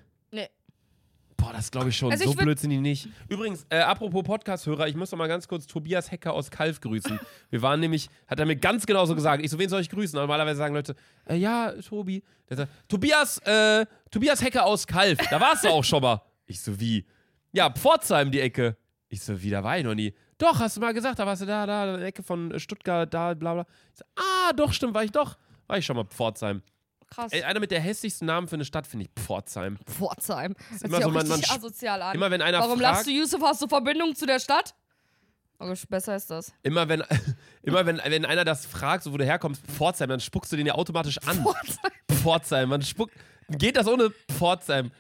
Boah, das glaube ich schon. Also so ich würd- blöd sind die nicht. Übrigens, äh, apropos Podcast-Hörer, ich muss noch mal ganz kurz Tobias Hecker aus Kalf grüßen. Wir waren nämlich, hat er mir ganz genau so gesagt. Ich so, wen soll ich grüßen? Normalerweise sagen Leute, äh, ja, Tobi. Der sagt, Tobias, äh, Tobias Hecker aus Kalf. Da warst du auch schon mal. Ich so, wie? Ja, Pforzheim die Ecke. Ich so, wie, da war ich noch nie. Doch, hast du mal gesagt, da warst du da, da, in der Ecke von äh, Stuttgart, da, bla, bla. Ich so, ah, doch, stimmt, war ich doch. War ich schon mal Pforzheim. Krass. Ey, einer mit der hässlichsten Namen für eine Stadt finde ich Pforzheim. Pforzheim. Das hört immer so, man- man asozial an. Immer wenn einer Warum fragt, lachst du, Yusuf? Hast du Verbindung zu der Stadt? Oh, besser ist das. immer wenn, immer wenn, wenn einer das fragt, so wo du herkommst, Pforzheim, dann spuckst du den ja automatisch an. Pforzheim. Pforzheim, man spuckt, geht das ohne Pforzheim?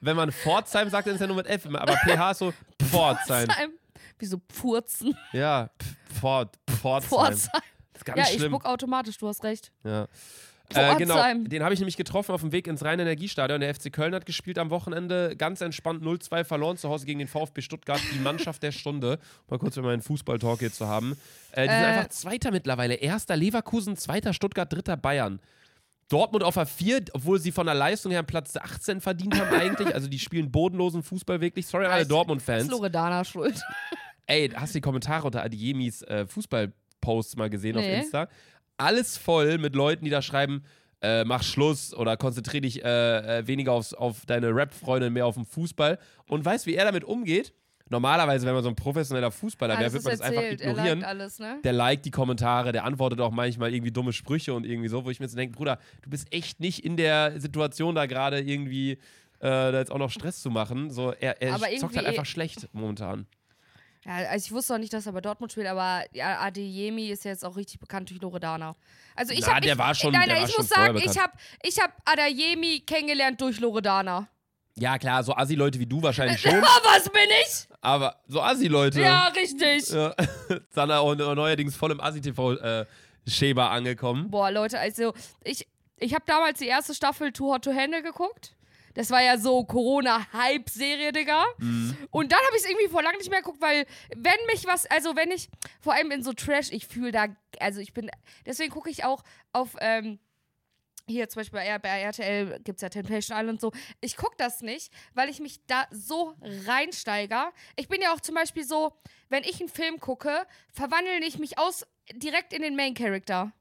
Wenn man Pforzheim sagt, dann ist ja nur mit F, aber PH ist so Pforzheim. Pforzheim. Wieso Pfurzen? Ja, Pfort, Pforzheim. Pforzheim. Das ist ganz Ja, ich schlimm. spuck automatisch, du hast recht. Ja. Äh, genau, den habe ich nämlich getroffen auf dem Weg ins Rhein-Energiestadion. Der FC Köln hat gespielt am Wochenende. Ganz entspannt 0-2 verloren zu Hause gegen den VfB Stuttgart. Die Mannschaft der Stunde. Mal kurz über meinen Fußball-Talk hier zu haben. Äh, die sind Äh. einfach Zweiter mittlerweile. Erster Leverkusen, Zweiter Stuttgart, Dritter Bayern. Dortmund auf der 4, obwohl sie von der Leistung her Platz 18 verdient haben eigentlich. Also die spielen bodenlosen Fußball wirklich. Sorry an alle Ist Dortmund-Fans. Loredana schuld. Ey, hast du die Kommentare unter Adiemis äh, Fußball-Posts mal gesehen auf Nee. Insta? Alles voll mit Leuten, die da schreiben, äh, mach Schluss oder konzentrier dich äh, äh, weniger aufs, auf deine Rap-Freundin, mehr auf den Fußball. Und weißt, wie er damit umgeht? Normalerweise, wenn man so ein professioneller Fußballer wäre, würde man das einfach erzählt. Er ignorieren. liked alles, ne? Der liked die Kommentare, der antwortet auch manchmal irgendwie dumme Sprüche und irgendwie so, wo ich mir so denke, Bruder, du bist echt nicht in der Situation da gerade irgendwie äh, da jetzt auch noch Stress zu machen. So, er, er zockt halt einfach schlecht momentan. Ja, also ich wusste auch nicht, dass er bei Dortmund spielt, aber ja, Adeyemi ist ja jetzt auch richtig bekannt durch Loredana. Also ich Na, habe der ich, war schon- nein, nein, ich muss sagen, ich habe ich hab Adeyemi kennengelernt durch Loredana. Ja, klar, so Assi-Leute wie du wahrscheinlich schon, was bin ich? aber so Assi-Leute. Ja, richtig. Ja. Sanna und neuerdings voll im Assi-TV-Schema angekommen. Boah, Leute, also ich, ich habe damals die erste Staffel Too Hot to Handle geguckt. Das war ja so Corona-Hype-Serie, Digga. Mhm. Und dann habe ich es irgendwie vor langem nicht mehr geguckt, weil wenn mich was, also wenn ich, vor allem in so Trash, ich fühle da, also ich bin, deswegen gucke ich auch auf, ähm, hier zum Beispiel bei, bei RTL gibt es ja Temptation Island und so. Ich gucke das nicht, weil ich mich da so reinsteiger. Ich bin ja auch zum Beispiel so, wenn ich einen Film gucke, verwandle ich mich aus direkt in den Main Character.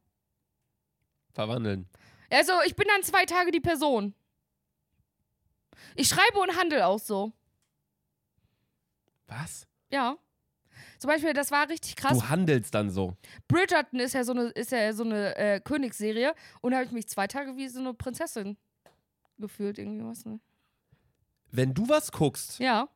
Verwandeln. Also, ich bin dann zwei Tage die Person. Ich schreibe und handle auch so. Was? Ja. Zum Beispiel, das war richtig krass. Du handelst dann so. Bridgerton ist ja so eine, ist ja so eine äh, Königsserie und da habe ich mich zwei Tage wie so eine Prinzessin gefühlt, irgendwie was, ne? Wenn du was guckst, Ja.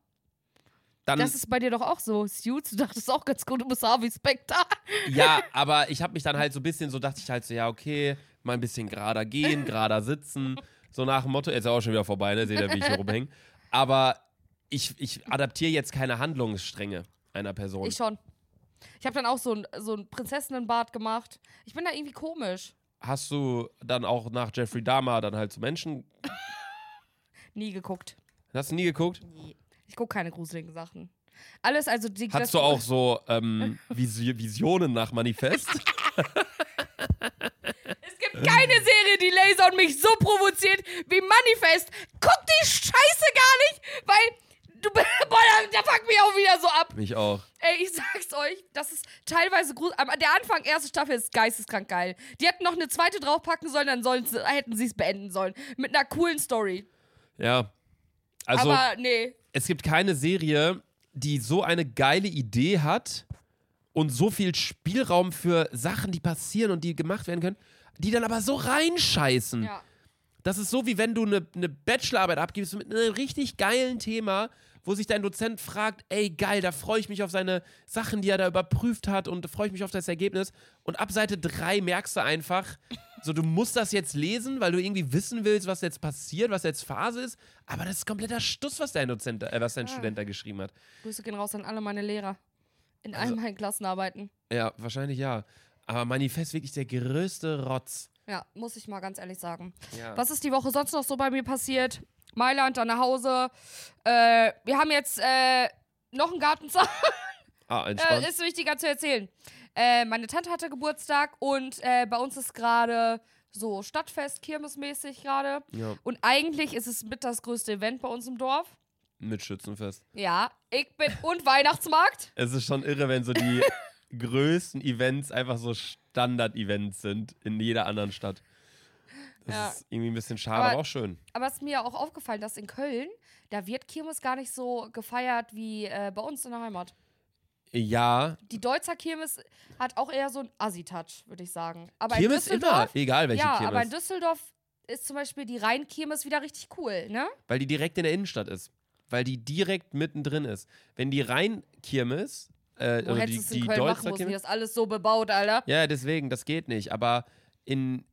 dann. Das ist bei dir doch auch so. Suits, du dachtest auch ganz gut, du bist Harvey Specter. ja, aber ich habe mich dann halt so ein bisschen, so dachte ich halt so, ja, okay, mal ein bisschen gerader gehen, gerader sitzen. So nach dem Motto, jetzt ist auch schon wieder vorbei, ne? Seht ihr, wie ich hier rumhänge. Aber ich, ich adaptiere jetzt keine Handlungsstränge einer Person. Ich schon. Ich habe dann auch so ein, so ein Prinzessinnenbart gemacht. Ich bin da irgendwie komisch. Hast du dann auch nach Jeffrey Dahmer dann halt zu Menschen. Nie geguckt. Hast du nie geguckt? Nie. Ich gucke keine gruseligen Sachen. Alles, also die. Hattest du auch so ähm, Visi- Visionen nach Manifest? Es gibt keine Serie, die Laser und mich so provoziert wie Manifest. Guck die Scheiße gar nicht, weil du. Boah, da, da fuckt mich auch wieder so ab. Mich auch. Ey, ich sag's euch, das ist teilweise gruselig. Der Anfang, erste Staffel ist geisteskrank geil. Die hätten noch eine zweite draufpacken sollen, dann sollen hätten sie es beenden sollen. Mit einer coolen Story. Ja. Also, Aber nee. es gibt keine Serie, die so eine geile Idee hat und so viel Spielraum für Sachen, die passieren und die gemacht werden können, die dann aber so reinscheißen. Ja. Das ist so, wie wenn du eine, eine Bachelorarbeit abgibst mit einem richtig geilen Thema, wo sich dein Dozent fragt, ey, geil, da freue ich mich auf seine Sachen, die er da überprüft hat und freue ich mich auf das Ergebnis. Und ab Seite 3 merkst du einfach, so, du musst das jetzt lesen, weil du irgendwie wissen willst, was jetzt passiert, was jetzt Phase ist. Aber das ist kompletter Stuss, was dein Dozent, äh, was dein Ah. Student da geschrieben hat. Grüße gehen raus an alle meine Lehrer. In Also- all meinen Klassenarbeiten. Ja, wahrscheinlich ja. Aber Manifest wirklich der größte Rotz. Ja, muss ich mal ganz ehrlich sagen. Ja. Was ist die Woche sonst noch so bei mir passiert? Mailand, dann nach Hause. Äh, wir haben jetzt äh, noch einen Gartenzaun. Ah, entspannt. Äh, ist wichtiger zu erzählen. Äh, meine Tante hatte Geburtstag und äh, bei uns ist gerade so Stadtfest, Kirmesmäßig gerade. ja, Und eigentlich ist es mit das größte Event bei uns im Dorf. mit Schützenfest. Ja, ich bin. Und Weihnachtsmarkt. Es ist schon irre, wenn so die größten Events einfach so Standard-Events sind in jeder anderen Stadt. Das Ja. ist irgendwie ein bisschen schade, Aber- aber, auch schön. Aber es ist mir auch aufgefallen, dass in Köln, da wird Kirmes gar nicht so gefeiert wie äh, bei uns in der Heimat. Ja, Die Deutzer Kirmes hat auch eher so einen Assi-Touch, würde ich sagen. Aber Kirmes in immer, Düsseldorf, egal welche ja, aber in Kirmes. Düsseldorf ist zum Beispiel die Rhein-Kirmes wieder richtig cool, ne? Weil die direkt in der Innenstadt ist. Weil die direkt mittendrin ist. Wenn die Rhein-Kirmes, äh, Wo hättest die, du es in die Köln machen müssen? Hier ist alles so bebaut, Alter. Ja, deswegen, das geht nicht. Aber in,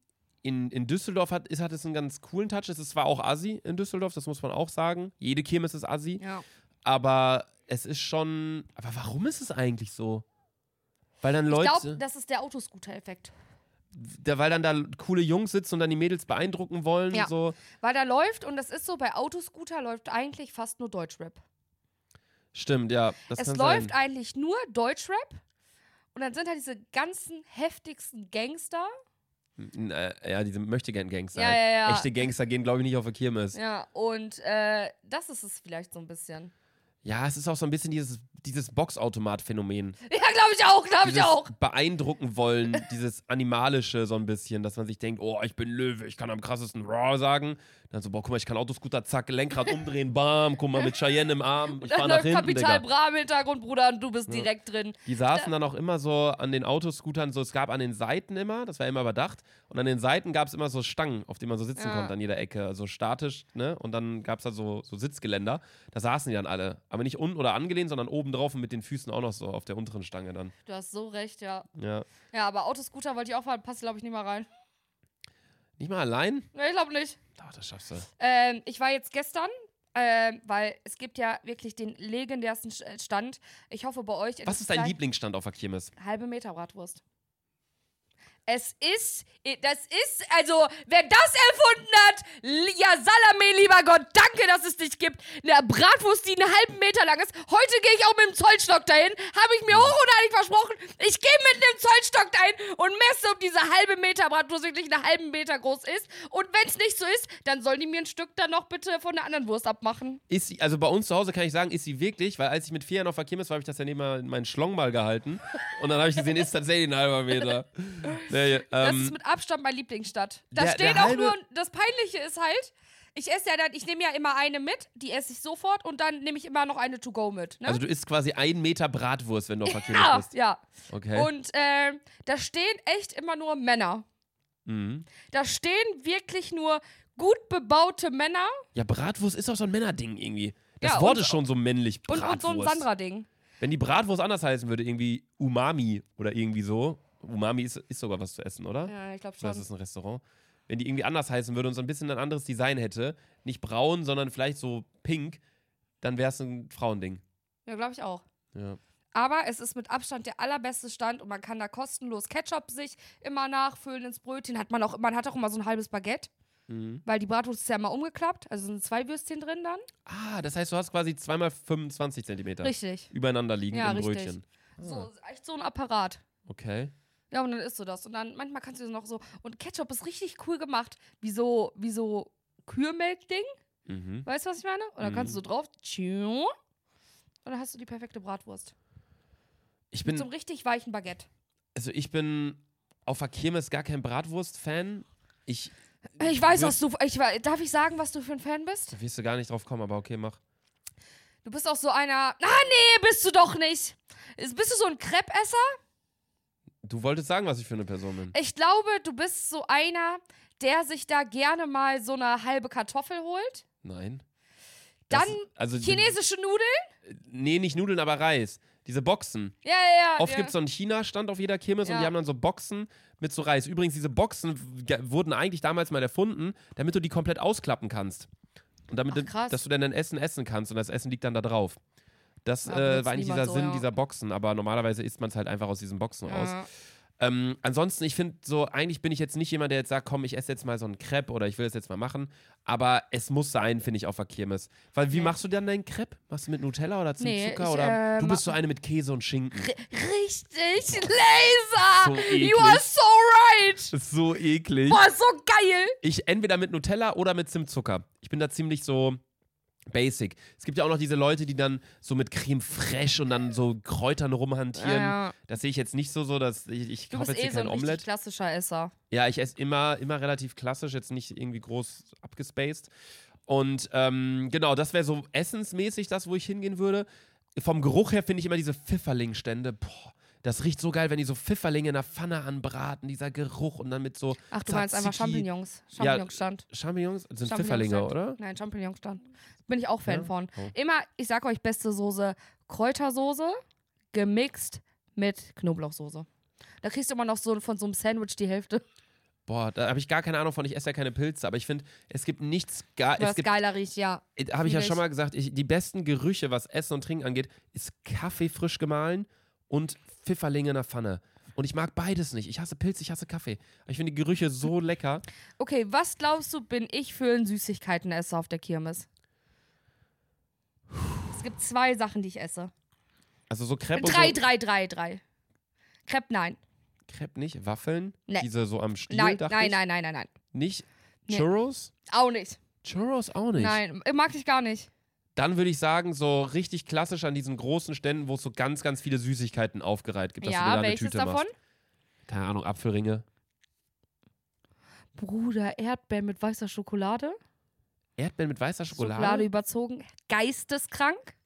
in, in Düsseldorf hat, ist, hat es einen ganz coolen Touch. Es ist zwar auch Assi in Düsseldorf, das muss man auch sagen. Jede Kirmes ist Assi. Ja. Aber es ist schon. Aber warum ist es eigentlich so? Weil dann Ich Leute. glaube, das ist der Autoscooter-Effekt. da, weil dann da coole Jungs sitzen und dann die Mädels beeindrucken wollen. Ja. So. Weil da läuft, und das ist so, bei Autoscooter läuft eigentlich fast nur Deutschrap. Stimmt, ja. Das es läuft sein. eigentlich nur Deutschrap. Und dann sind halt diese ganzen heftigsten Gangster. Äh, ja, diese Möchtegern-Gangster. Ja, ja, ja. Echte Gangster gehen, glaube ich, nicht auf der Kirmes. Ja. Ja, und äh, das ist es vielleicht so ein bisschen. es ist auch so ein bisschen dieses, dieses Boxautomat-Phänomen. Ja, glaube ich auch, glaube ich auch. beeindrucken wollen, dieses Animalische so ein bisschen, dass man sich denkt, oh, ich bin Löwe, ich kann am krassesten Raw sagen. Dann so, boah, guck mal, ich kann Autoscooter, zack, Lenkrad umdrehen, bam, guck mal, mit Cheyenne im Arm, ich fahr Dann nach hinten, Kapital Digga. Bra im Hintergrund, Bruder, und du bist direkt drin. Die saßen dann auch immer so an den Autoscootern, so es gab an den Seiten immer, das war immer überdacht, und an den Seiten gab es immer so Stangen, auf denen man so sitzen Ja. konnte an jeder Ecke, also statisch, ne? Und dann gab es da so, so Sitzgeländer, da saßen die dann alle, aber nicht unten oder angelehnt, sondern oben drauf und mit den Füßen auch noch so auf der unteren Stange dann. Du hast so recht, ja. Ja. Ja, aber Autoscooter wollte ich auch fahren, passt, glaube ich, nicht mal rein. Nicht mal allein? Nee, ich glaube nicht. Doch, das schaffst du. Ähm, ich war jetzt gestern, ähm, weil es gibt ja wirklich den legendärsten Stand. Ich hoffe bei euch. Was ist dein Lieblingsstand auf der Kirmes? Halbe Meter Bratwurst. Es ist, das ist, also, wer das erfunden hat, ja, Salame, lieber Gott, danke, dass es dich gibt. Eine Bratwurst, die einen halben Meter lang ist. Heute gehe ich auch mit dem Zollstock dahin, habe ich mir hoch und heilig versprochen. Ich gehe mit einem Zollstock dahin und messe, ob diese halbe Meter Bratwurst wirklich einen halben Meter groß ist. Und wenn es nicht so ist, dann sollen die mir ein Stück dann noch bitte von der anderen Wurst abmachen. Ist sie, also bei uns zu Hause kann ich sagen, ist sie wirklich, weil als ich mit vier Jahren auf der Kirmes war, habe ich das ja neben meinen Schlong mal gehalten. Und dann habe ich gesehen, ist tatsächlich ein halber Meter. Nee, Das ähm, ist mit Abstand mein Lieblingsstadt. Da der- steht der auch nur, das Peinliche ist halt, ich esse ja dann, ich nehme ja immer eine mit, die esse ich sofort und dann nehme ich immer noch eine to go mit. Ne? also du isst quasi ein Meter Bratwurst, wenn du auf der ja, bist. ja. Okay. Und ähm, da stehen echt immer nur Männer. mhm. Da stehen wirklich nur gut bebaute Männer Ja, Bratwurst ist auch so ein Männerding irgendwie. Das Ja, Wort und- ist schon so männlich. und, Bratwurst. und so ein Sandra-Ding. Wenn die Bratwurst anders heißen würde, irgendwie Umami oder irgendwie so. Umami ist, ist sogar was zu essen, oder? Ja, ich glaube schon. ist es ein Restaurant? Wenn die irgendwie anders heißen würde und so ein bisschen ein anderes Design hätte, nicht braun, sondern vielleicht so pink, dann wäre es ein Frauending. Ja, glaube ich auch. Ja. Aber es ist mit Abstand der allerbeste Stand und man kann da kostenlos Ketchup sich immer nachfüllen ins Brötchen. Hat man auch, man hat auch immer so ein halbes Baguette, Mhm. weil die Bratwurst ist ja immer umgeklappt. Also sind zwei Würstchen drin dann. Ah, das heißt, du hast quasi zweimal 25 Zentimeter Richtig. übereinander liegen Ja, im richtig. Brötchen. So, ist echt so ein Apparat. Okay. Ja, und dann isst du das. Und dann manchmal kannst du noch so. Und Ketchup ist richtig cool gemacht. Wie so, wie so Kühlmelk-Ding. Mhm. Weißt du, was ich meine? Und dann kannst du Mhm. so drauf. tschiu, Und dann hast du die perfekte Bratwurst. Ich Mit bin, so einem richtig weichen Baguette. also ich bin auf Kirmes gar kein Bratwurst-Fan. Ich, Ich weiß, was du. Ich, darf ich sagen, was du für ein Fan bist? da wirst du gar nicht drauf kommen, aber okay, mach. Du bist auch so einer. Ah, nee, bist du doch nicht. Ist- Bist du so ein Crepe-Esser? Du wolltest sagen, was ich für eine Person bin. Ich glaube, du bist so einer, der sich da gerne mal so eine halbe Kartoffel holt. Nein. Dann also, Chinesische Nudeln? Nee, nicht Nudeln, aber Reis. Diese Boxen. Ja, ja, ja. Oft ja. gibt es so einen China-Stand auf jeder Kirmes und Ja. die haben dann so Boxen mit so Reis. Übrigens, diese Boxen wurden eigentlich damals mal erfunden, damit du die komplett ausklappen kannst. Und damit, Ach, dass du dann dein Essen essen kannst und das Essen liegt dann da drauf. Das äh, war eigentlich dieser so, Sinn ja. dieser Boxen, aber normalerweise isst man es halt einfach aus diesen Boxen raus. Ja. Ähm, ansonsten, ich finde so, eigentlich bin ich jetzt nicht jemand, der jetzt sagt, komm, ich esse jetzt mal so einen Crepe oder ich will das jetzt mal machen. Aber es muss sein, finde ich, auf der Kirmes. Weil wie Nee. machst du dann deinen Crepe? Machst du mit Nutella oder Nee, Zimtzucker? ich, oder äh, du bist so eine mit Käse und Schinken. Richtig, Laser! So eklig. you are so right! Das ist so eklig. Boah, so geil! Ich entweder mit Nutella oder mit Zimtzucker. Ich bin da ziemlich so basic. Es gibt ja auch noch diese Leute, die dann so mit Creme fraiche und dann so Kräutern rumhantieren. Ja, Das sehe ich jetzt nicht so, so dass ich, ich du kaufe bist jetzt eh hier so ein kein richtig Omelette. klassischer Esser. Ja, ich esse immer, immer relativ klassisch, jetzt nicht irgendwie groß abgespaced. Und ähm, genau, das wäre so essensmäßig das, wo ich hingehen würde. Vom Geruch her finde ich immer diese Pfifferlingstände, boah, das riecht so geil, wenn die so Pfifferlinge in der Pfanne anbraten, dieser Geruch und dann mit so Ach, du meinst einfach Tzatziki. Champignons. Champignonsstand. Champignons, das sind. Pfifferlinge, oder? Nein, Champignonsstand. Bin ich auch Fan Ja? von. Oh. Immer, ich sag euch, beste Soße, Kräutersoße, gemixt mit Knoblauchsoße. Da kriegst du immer noch so von so einem Sandwich die Hälfte, Boah, da habe ich gar keine Ahnung von, ich esse ja keine Pilze, aber ich finde, es gibt nichts gar, es gibt geiler riecht, ja. habe ich ja schon mal gesagt, ich, die besten Gerüche, was Essen und Trinken angeht, ist Kaffee frisch gemahlen und Pfifferlinge in der Pfanne. Und ich mag beides nicht. Ich hasse Pilz, ich hasse Kaffee. Aber ich finde die Gerüche so lecker. Okay, was glaubst du, bin ich für ein Süßigkeitenesser auf der Kirmes? Es gibt zwei Sachen, die ich esse. Also so Crepe und Drei, so. drei, drei, drei. Crepe, nein. Crepe nicht, Waffeln, Nee. diese so am Stiel, Nein, dachte nein, ich. nein, nein, nein, nein. Nicht Nee. Churros? Auch nicht. Churros auch nicht. Nein, mag ich gar nicht. Dann würde ich sagen, so richtig klassisch an diesen großen Ständen, wo es so ganz, ganz viele Süßigkeiten aufgereiht gibt, dass du dir ja, da eine Tüte davon? machst. Keine Ahnung, Apfelringe. Bruder, Erdbeeren mit weißer Schokolade. Erdbeeren mit weißer Schokolade. Schokolade überzogen. Geisteskrank.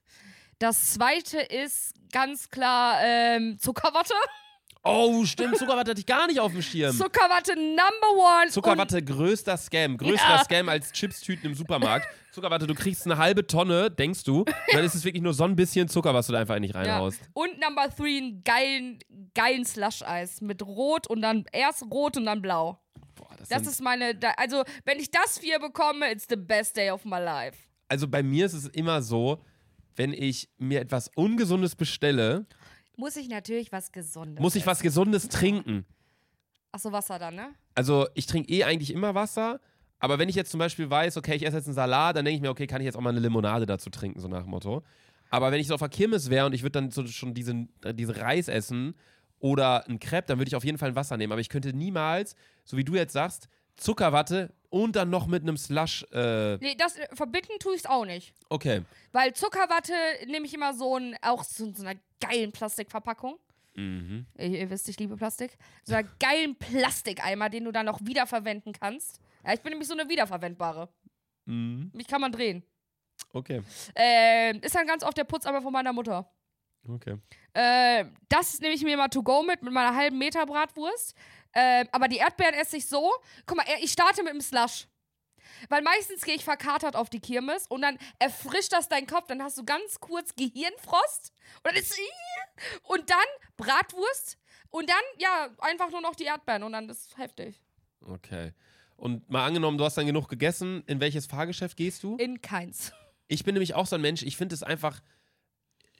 Das zweite ist ganz klar ähm, Zuckerwatte. Oh, stimmt, Zuckerwatte hatte ich gar nicht auf dem Schirm. Zuckerwatte Number One. Zuckerwatte, größter Scam. Größter Ja. Scam als Chipstüten im Supermarkt. Zuckerwatte, du kriegst eine halbe Tonne, denkst du. Dann ist es wirklich nur so ein bisschen Zucker, was du da einfach nicht Und, ja. reinhaust. und Number Three einen geilen, geilen Slush-Eis mit Rot und dann erst Rot und dann Blau. Boah, das Das ist meine, also wenn ich das vier bekomme, it's the best day of my life. also bei mir ist es immer so, wenn ich mir etwas Ungesundes bestelle, Muss ich natürlich was Gesundes. muss ich was Gesundes trinken. Achso, Wasser dann, ne? Also ich trinke eh eigentlich immer Wasser, aber wenn ich jetzt zum Beispiel weiß, okay, ich esse jetzt einen Salat, dann denke ich mir, okay, kann ich jetzt auch mal eine Limonade dazu trinken, so nach dem Motto. Aber wenn ich so auf der Kirmes wäre und ich würde dann so schon diesen, äh, diese Reis essen oder ein Crepe, dann würde ich auf jeden Fall ein Wasser nehmen. Aber ich könnte niemals, so wie du jetzt sagst, Zuckerwatte und dann noch mit einem Slush. Äh, Nee, das äh, verbinden tue ich auch nicht. okay. Weil Zuckerwatte nehme ich immer so ein, auch so, so einer geilen Plastikverpackung. Mhm. Ihr, ihr wisst, ich liebe Plastik. So einer geilen Plastikeimer, den du dann auch wiederverwenden kannst. Ja, ich bin nämlich so eine wiederverwendbare. Mhm. Mich kann man drehen. Okay. Ähm, ist dann ganz oft der Putzeimer von meiner Mutter. Okay. Äh, das nehme ich mir mal to go mit, mit meiner halben Meter Bratwurst. Äh, aber die Erdbeeren esse ich so. Guck mal, ich starte mit dem Slush. Weil meistens gehe ich verkatert auf die Kirmes und dann erfrischt das deinen Kopf. Dann hast du ganz kurz Gehirnfrost. Und dann ist. Und dann Bratwurst. Und dann, ja, einfach nur noch die Erdbeeren. Und dann ist heftig. Okay. Und mal angenommen, du hast dann genug gegessen, in welches Fahrgeschäft gehst du? In keins. Ich bin nämlich auch so ein Mensch, ich finde es einfach,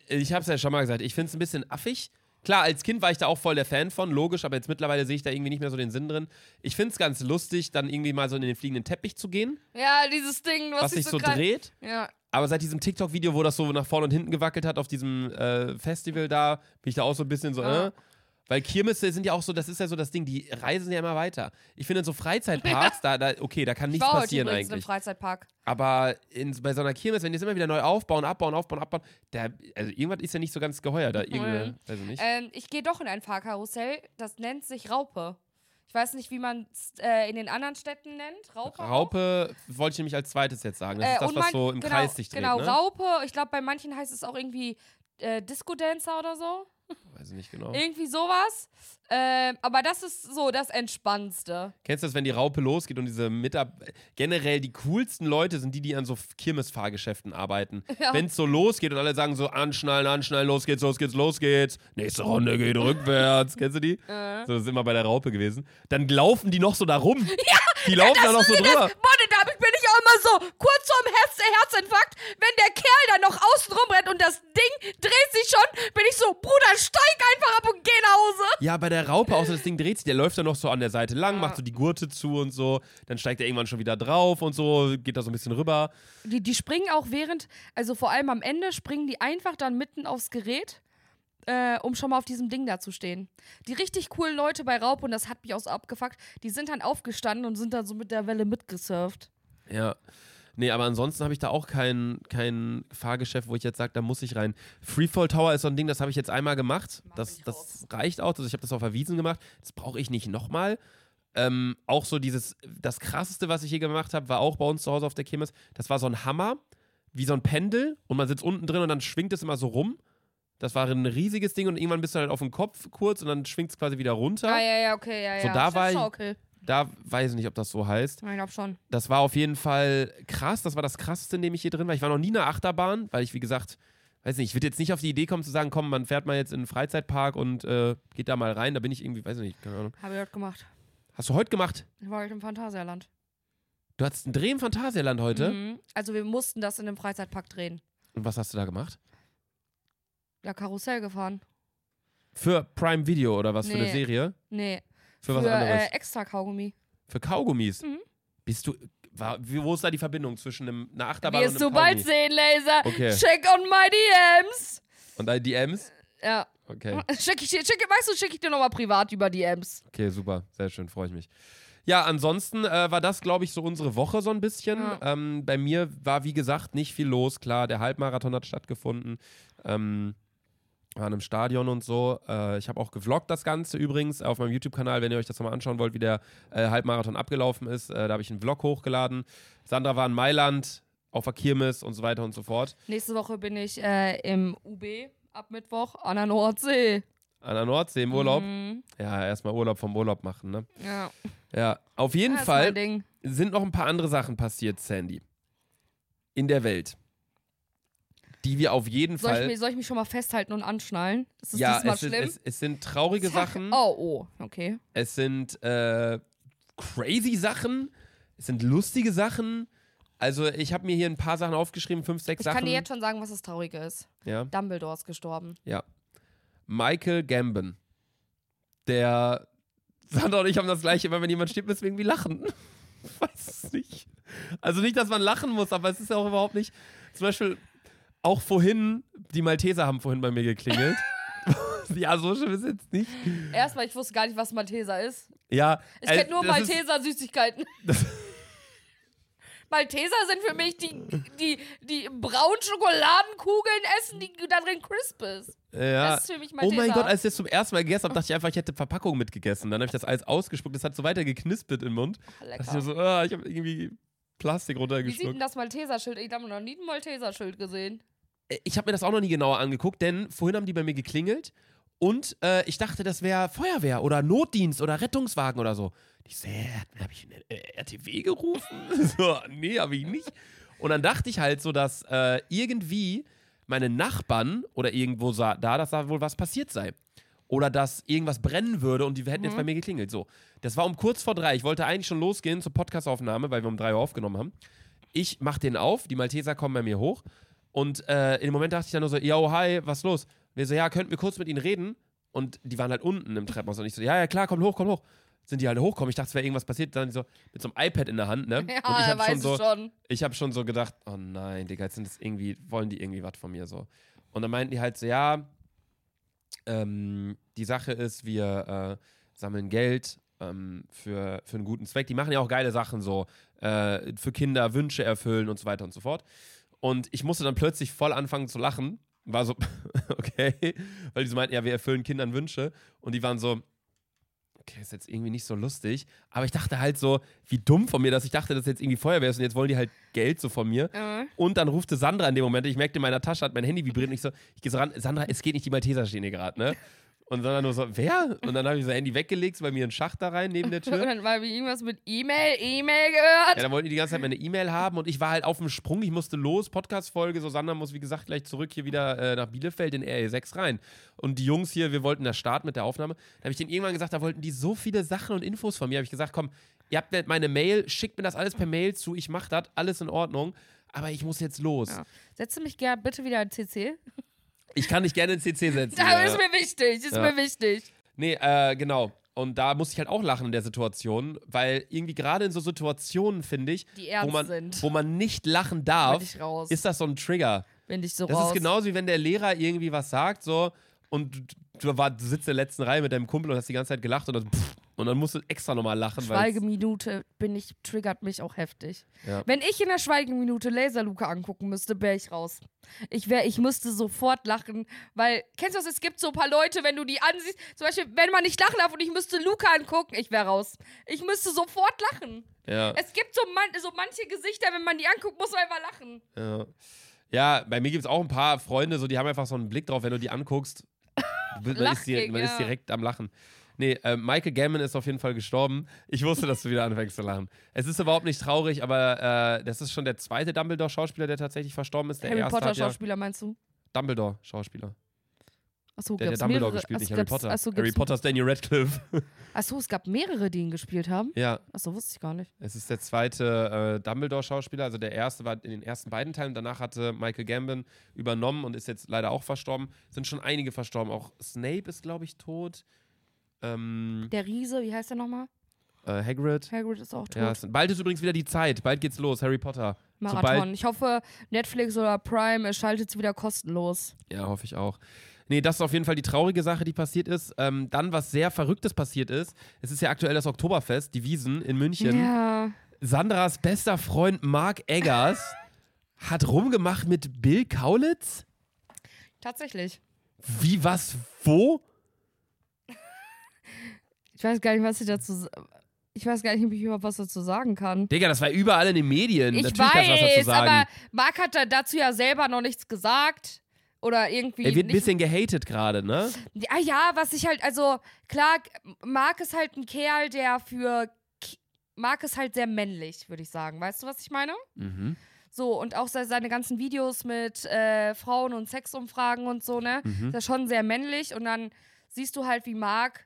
ich habe es ja schon mal gesagt, ich finde es ein bisschen affig. Klar, als Kind war ich da auch voll der Fan von, logisch, aber jetzt mittlerweile sehe ich da irgendwie nicht mehr so den Sinn drin. Ich finde es ganz lustig, dann irgendwie mal so in den fliegenden Teppich zu gehen, Ja, dieses Ding, was, was sich so grad- dreht. Ja. Aber seit diesem TikTok-Video, wo das so nach vorne und hinten gewackelt hat, auf diesem äh, Festival da, bin ich da auch so ein bisschen so, Ja. äh. Weil Kirmesse sind ja auch so, das ist ja so das Ding, die reisen ja immer weiter. Ich finde in so Freizeitparks, da, da, okay, da kann Ich nichts war heute passieren im eigentlich. Freizeitpark. Aber in, bei so einer Kirmes, wenn die es immer wieder neu aufbauen, abbauen, aufbauen, abbauen, da, also irgendwas ist ja nicht so ganz geheuer da. Mhm. ich nicht. Ähm, ich gehe doch in ein Fahrkarussell, das nennt sich Raupe. Ich weiß nicht, wie man es äh, in den anderen Städten nennt. Raupe. auch? Raupe wollte ich nämlich als zweites jetzt sagen. Das Äh, ist das, was so im genau, Kreis sich dreht, Genau, ne? Raupe. Ich glaube, bei manchen heißt es auch irgendwie äh, Disco-Dancer oder so. Weiß ich nicht genau. Irgendwie sowas. Ähm, aber das ist so das Entspannendste. Kennst du das, wenn die Raupe losgeht und diese Mitab generell die coolsten Leute sind die, die an so Kirmesfahrgeschäften arbeiten. Ja. Wenn es so losgeht und alle sagen so anschnallen, anschnallen, los geht's, los geht's, los geht's. Nächste Runde geht rückwärts. Kennst du die? Äh. So das ist immer bei der Raupe gewesen. Dann laufen die noch so da rum. Ja, die laufen da noch so drüber. Mann, da bin ich auch immer so kurz vorm Herz Herzinfarkt, wenn der Kerl dann noch außen rumrennt und das Ding dreht sich schon, bin ich so, Bruder, steig einfach ab und geh nach Hause. Ja, bei der Raupe, außer das Ding dreht sich, der läuft dann noch so an der Seite lang, Ja. macht so die Gurte zu und so. Dann steigt er irgendwann schon wieder drauf und so, geht da so ein bisschen rüber. Die, die springen auch während, also vor allem am Ende, springen die einfach dann mitten aufs Gerät, äh, um schon mal auf diesem Ding da zu stehen. Die richtig coolen Leute bei Raupe, und das hat mich auch so abgefuckt, die sind dann aufgestanden und sind dann so mit der Welle mitgesurft. Ja. Nee, aber ansonsten habe ich da auch kein, kein Fahrgeschäft, wo ich jetzt sage, da muss ich rein. Freefall Tower ist so ein Ding, das habe ich jetzt einmal gemacht. Mach Das, das reicht auch. Also ich habe das auf der Wiesen gemacht. Das brauche ich nicht nochmal. Ähm, auch so dieses, das krasseste, was ich hier gemacht habe, war auch bei uns zu Hause auf der Kirmes. Das war so ein Hammer, wie so ein Pendel und man sitzt unten drin und dann schwingt es immer so rum. Das war ein riesiges Ding und irgendwann bist du halt auf dem Kopf kurz und dann schwingt es quasi wieder runter. Ah, ja, ja, okay, ja, So, ja. da war ich- Schaukel. Da weiß ich nicht, ob das so heißt. Ich glaube schon. Das war auf jeden Fall krass. Das war das krasseste, in dem ich hier drin war. Ich war noch nie in einer Achterbahn, weil ich, wie gesagt, weiß nicht, ich würde jetzt nicht auf die Idee kommen zu sagen, komm, man fährt mal jetzt in einen Freizeitpark und äh, geht da mal rein. Da bin ich irgendwie, weiß nicht, keine Ahnung. Habe ich heute gemacht. Hast du heute gemacht? Ich war heute im Phantasialand. Du hattest einen Dreh im Phantasialand heute. Mhm. Also wir mussten das in einem Freizeitpark drehen. Und was hast du da gemacht? Ja, Karussell gefahren. Für Prime Video oder was für eine Nee. Serie? Nee. Für, was Für anderes? äh, extra Kaugummi. für Kaugummis? Mhm. Bist du. War, wie, wo ist da die Verbindung zwischen einem, einer Achterbahn Wirst und du einem bald Kaugummi? sehen, Laser. Okay. Check on my DMs. Und deine DMs? Ja. Okay. Schick ich dir, schick, weißt du, schicke ich dir nochmal privat über DMs. Okay, super. Sehr schön, freue ich mich. Ja, ansonsten äh, war das, glaube ich, so unsere Woche so ein bisschen. Ja. Ähm, bei mir war, wie gesagt, nicht viel los. Klar, der Halbmarathon hat stattgefunden. Ähm, war in einem Stadion und so. Äh, ich habe auch gevloggt das Ganze übrigens auf meinem YouTube-Kanal, wenn ihr euch das nochmal anschauen wollt, wie der äh, Halbmarathon abgelaufen ist. Äh, da habe ich einen Vlog hochgeladen. Sandra war in Mailand auf der Kirmes und so weiter und so fort. Nächste Woche bin ich äh, im UB ab Mittwoch an der Nordsee. An der Nordsee im Urlaub. Mhm. Ja, erstmal Urlaub vom Urlaub machen, ne? Ja. Ja, auf jeden ist Fall. sind noch ein paar andere Sachen passiert, Sandy. In der Welt. Die wir auf jeden Soll ich, Fall. mich, soll ich mich schon mal festhalten und anschnallen? Ist das ja, diesmal es, ist, schlimm? es, es sind traurige Zack. Sachen. Oh, oh, okay. Es sind äh, crazy Sachen. Es sind lustige Sachen. Also, ich habe mir hier ein paar Sachen aufgeschrieben, fünf, sechs Ich Sachen. kann dir jetzt schon sagen, was das Traurige ist. ja, Dumbledore ist gestorben. ja. Michael Gambon. Der. Sandra und ich haben das gleiche, immer wenn jemand stirbt, müssen wir irgendwie lachen. Ich weiß es nicht. Also nicht, dass man lachen muss, aber es ist ja auch überhaupt nicht. Zum Beispiel, auch vorhin, die Malteser haben vorhin bei mir geklingelt. ja, so schlimm ist es jetzt nicht. Erstmal, ich wusste gar nicht, was Malteser ist. Ja, Ich äh, kenne nur ist- Malteser-Süßigkeiten. Malteser sind für mich die, die, die braunen Schokoladenkugeln essen, die da drin crisp ist. Ja. Das ist für mich Oh Malteser. mein Gott, als ich das zum ersten Mal gegessen habe, dachte ich einfach, ich hätte Verpackung mitgegessen. Dann habe ich das alles ausgespuckt, das hat so weiter geknispert im Mund. Lecker. Dass ich so, ah, ich habe irgendwie Plastik Wie sieht denn runtergeschluckt. das Malteser-Schild? Ich habe noch nie ein Malteser-Schild gesehen. Äh, Ich habe mir das auch noch nie genauer angeguckt, denn vorhin haben die bei mir geklingelt und äh, ich dachte, das wäre Feuerwehr oder Notdienst oder Rettungswagen oder so. Ich so, hä, habe ich eine äh, RTW gerufen? so, nee, habe ich nicht. Und dann dachte ich halt so, dass äh, irgendwie meine Nachbarn oder irgendwo sa da, dass da wohl was passiert sei. Oder dass irgendwas brennen würde und die hätten jetzt bei mir geklingelt. So, das war um kurz vor drei. Ich wollte eigentlich schon losgehen zur Podcastaufnahme, weil wir um drei Uhr aufgenommen haben. Ich mach den auf, die Malteser kommen bei mir hoch. Und äh, in dem Moment dachte ich dann nur so, yo, hi, was ist los? Wir so, ja, könnten wir kurz mit ihnen reden? Und die waren halt unten im Treppenhaus. Und ich so, ja, ja, klar, komm hoch, komm hoch. Sind die halt hochkommen. Ich dachte, es wäre irgendwas passiert. Dann so mit so einem iPad in der Hand, ne? Ja, und ich habe weiß schon so, schon. ich habe schon so gedacht, oh nein, Digga, jetzt sind das irgendwie, wollen die irgendwie was von mir so. Und dann meinten die halt so, ja, ähm, die Sache ist, wir äh, sammeln Geld ähm, für, für einen guten Zweck. Die machen ja auch geile Sachen so, äh, für Kinder Wünsche erfüllen und so weiter und so fort. Und ich musste dann plötzlich voll anfangen zu lachen. War so, okay, weil die so meinten, ja, wir erfüllen Kindern Wünsche. Und die waren so, okay, ist jetzt irgendwie nicht so lustig. Aber ich dachte halt so, wie dumm von mir, dass ich dachte, dass jetzt irgendwie Feuerwehr ist und jetzt wollen die halt Geld so von mir. Äh. Und dann rufte Sandra in dem Moment, ich merkte, in meiner Tasche hat mein Handy vibriert und ich so, ich gehe so ran, Sandra, es geht nicht, die Malteser stehen hier gerade, ne? Und Sandra nur so, wer? Und dann habe ich so Handy weggelegt, so bei mir einen Schacht da rein neben der Und Tür. dann war irgendwas mit E-Mail, E-Mail gehört. Ja, dann wollten die die ganze Zeit meine E-Mail haben und ich war halt auf dem Sprung, ich musste los, Podcast-Folge, so Sandra muss wie gesagt gleich zurück hier wieder äh, nach Bielefeld in RE6 rein. Und die Jungs hier, wir wollten da starten mit der Aufnahme. Da habe ich denen irgendwann gesagt, da wollten die so viele Sachen und Infos von mir. habe ich gesagt, komm, ihr habt meine Mail, schickt mir das alles per Mail zu, ich mach das, alles in Ordnung. Aber ich muss jetzt los. Ja. Setze mich gerne bitte wieder in CC. Ich kann dich gerne in CC setzen. Das ja. ist mir wichtig, ist Ja. mir wichtig. Nee, äh, genau. Und da muss ich halt auch lachen in der Situation, weil irgendwie gerade in so Situationen, finde ich, Die wo man, sind. wo man nicht lachen darf, ist das so ein Trigger. Bin ich so Das raus. ist genauso wie wenn der Lehrer irgendwie was sagt, so, und du, du, war, du sitzt in der letzten Reihe mit deinem Kumpel und hast die ganze Zeit gelacht und dann, pff, und dann musst du extra nochmal lachen. Schweigeminute bin ich, triggert mich auch heftig. Ja. Wenn ich in der Schweigeminute Laserluke angucken müsste, wäre ich raus. Ich wäre, ich müsste sofort lachen, weil, kennst du das, es gibt so ein paar Leute, wenn du die ansiehst, zum Beispiel, wenn man nicht lachen darf und ich müsste Luca angucken, ich wäre raus. Ich müsste sofort lachen. Ja, Es gibt so, man, so manche Gesichter, wenn man die anguckt, muss man einfach lachen. ja. ja, bei mir gibt es auch ein paar Freunde, so, die haben einfach so einen Blick drauf, wenn du die anguckst. Man, ist, Lachkick, man ist ja. direkt am Lachen. Nee, äh, Michael Gammon ist auf jeden Fall gestorben. Ich wusste, dass du wieder anfängst zu lachen. Es ist überhaupt nicht traurig, aber äh, das ist schon der zweite Dumbledore-Schauspieler, der tatsächlich verstorben ist. Der Harry erste Potter hat ja Schauspieler meinst du? Dumbledore-Schauspieler. Achso, Der, der Dumbledore mehrere, gespielt, nicht Harry Potter. Achso, Harry Potter ist Daniel Radcliffe. achso, es gab mehrere, die ihn gespielt haben. ja, Achso, wusste ich gar nicht. es ist der zweite äh, Dumbledore-Schauspieler. Also der erste war in den ersten beiden Teilen. Danach hatte Michael Gambon übernommen und ist jetzt leider auch verstorben. Sind schon einige verstorben. Auch Snape ist, glaube ich, tot. Ähm, Der Riese, wie heißt der nochmal? äh, Hagrid. Hagrid ist auch tot. Ja, bald ist übrigens wieder die Zeit. Bald geht's los. Harry Potter. Marathon. Ich hoffe, Netflix oder Prime schaltet es wieder kostenlos. ja, hoffe ich auch. Nee, das ist auf jeden Fall die traurige Sache, die passiert ist. Ähm, dann, was sehr Verrücktes passiert ist, es ist ja aktuell das Oktoberfest, die Wiesen in München. Ja. Sandras bester Freund Mark Eggers hat rumgemacht mit Bill Kaulitz? Tatsächlich. Wie, was, wo? Ich weiß gar nicht, was ich dazu. Ich weiß gar nicht, ob ich überhaupt was dazu sagen kann. Digga, das war überall in den Medien. Ich Natürlich weiß, sagen. aber Marc hat da dazu ja selber noch nichts gesagt. Oder irgendwie. er wird ein bisschen gehatet gerade, ne? Ja, ja, was ich halt, also klar, Marc ist halt ein Kerl, der für. Marc ist halt sehr männlich, würde ich sagen. Weißt du, was ich meine? Mhm. So, und auch se- seine ganzen Videos mit äh, Frauen und Sexumfragen und so, ne? Mhm. Ist schon sehr männlich. Und dann siehst du halt, wie Marc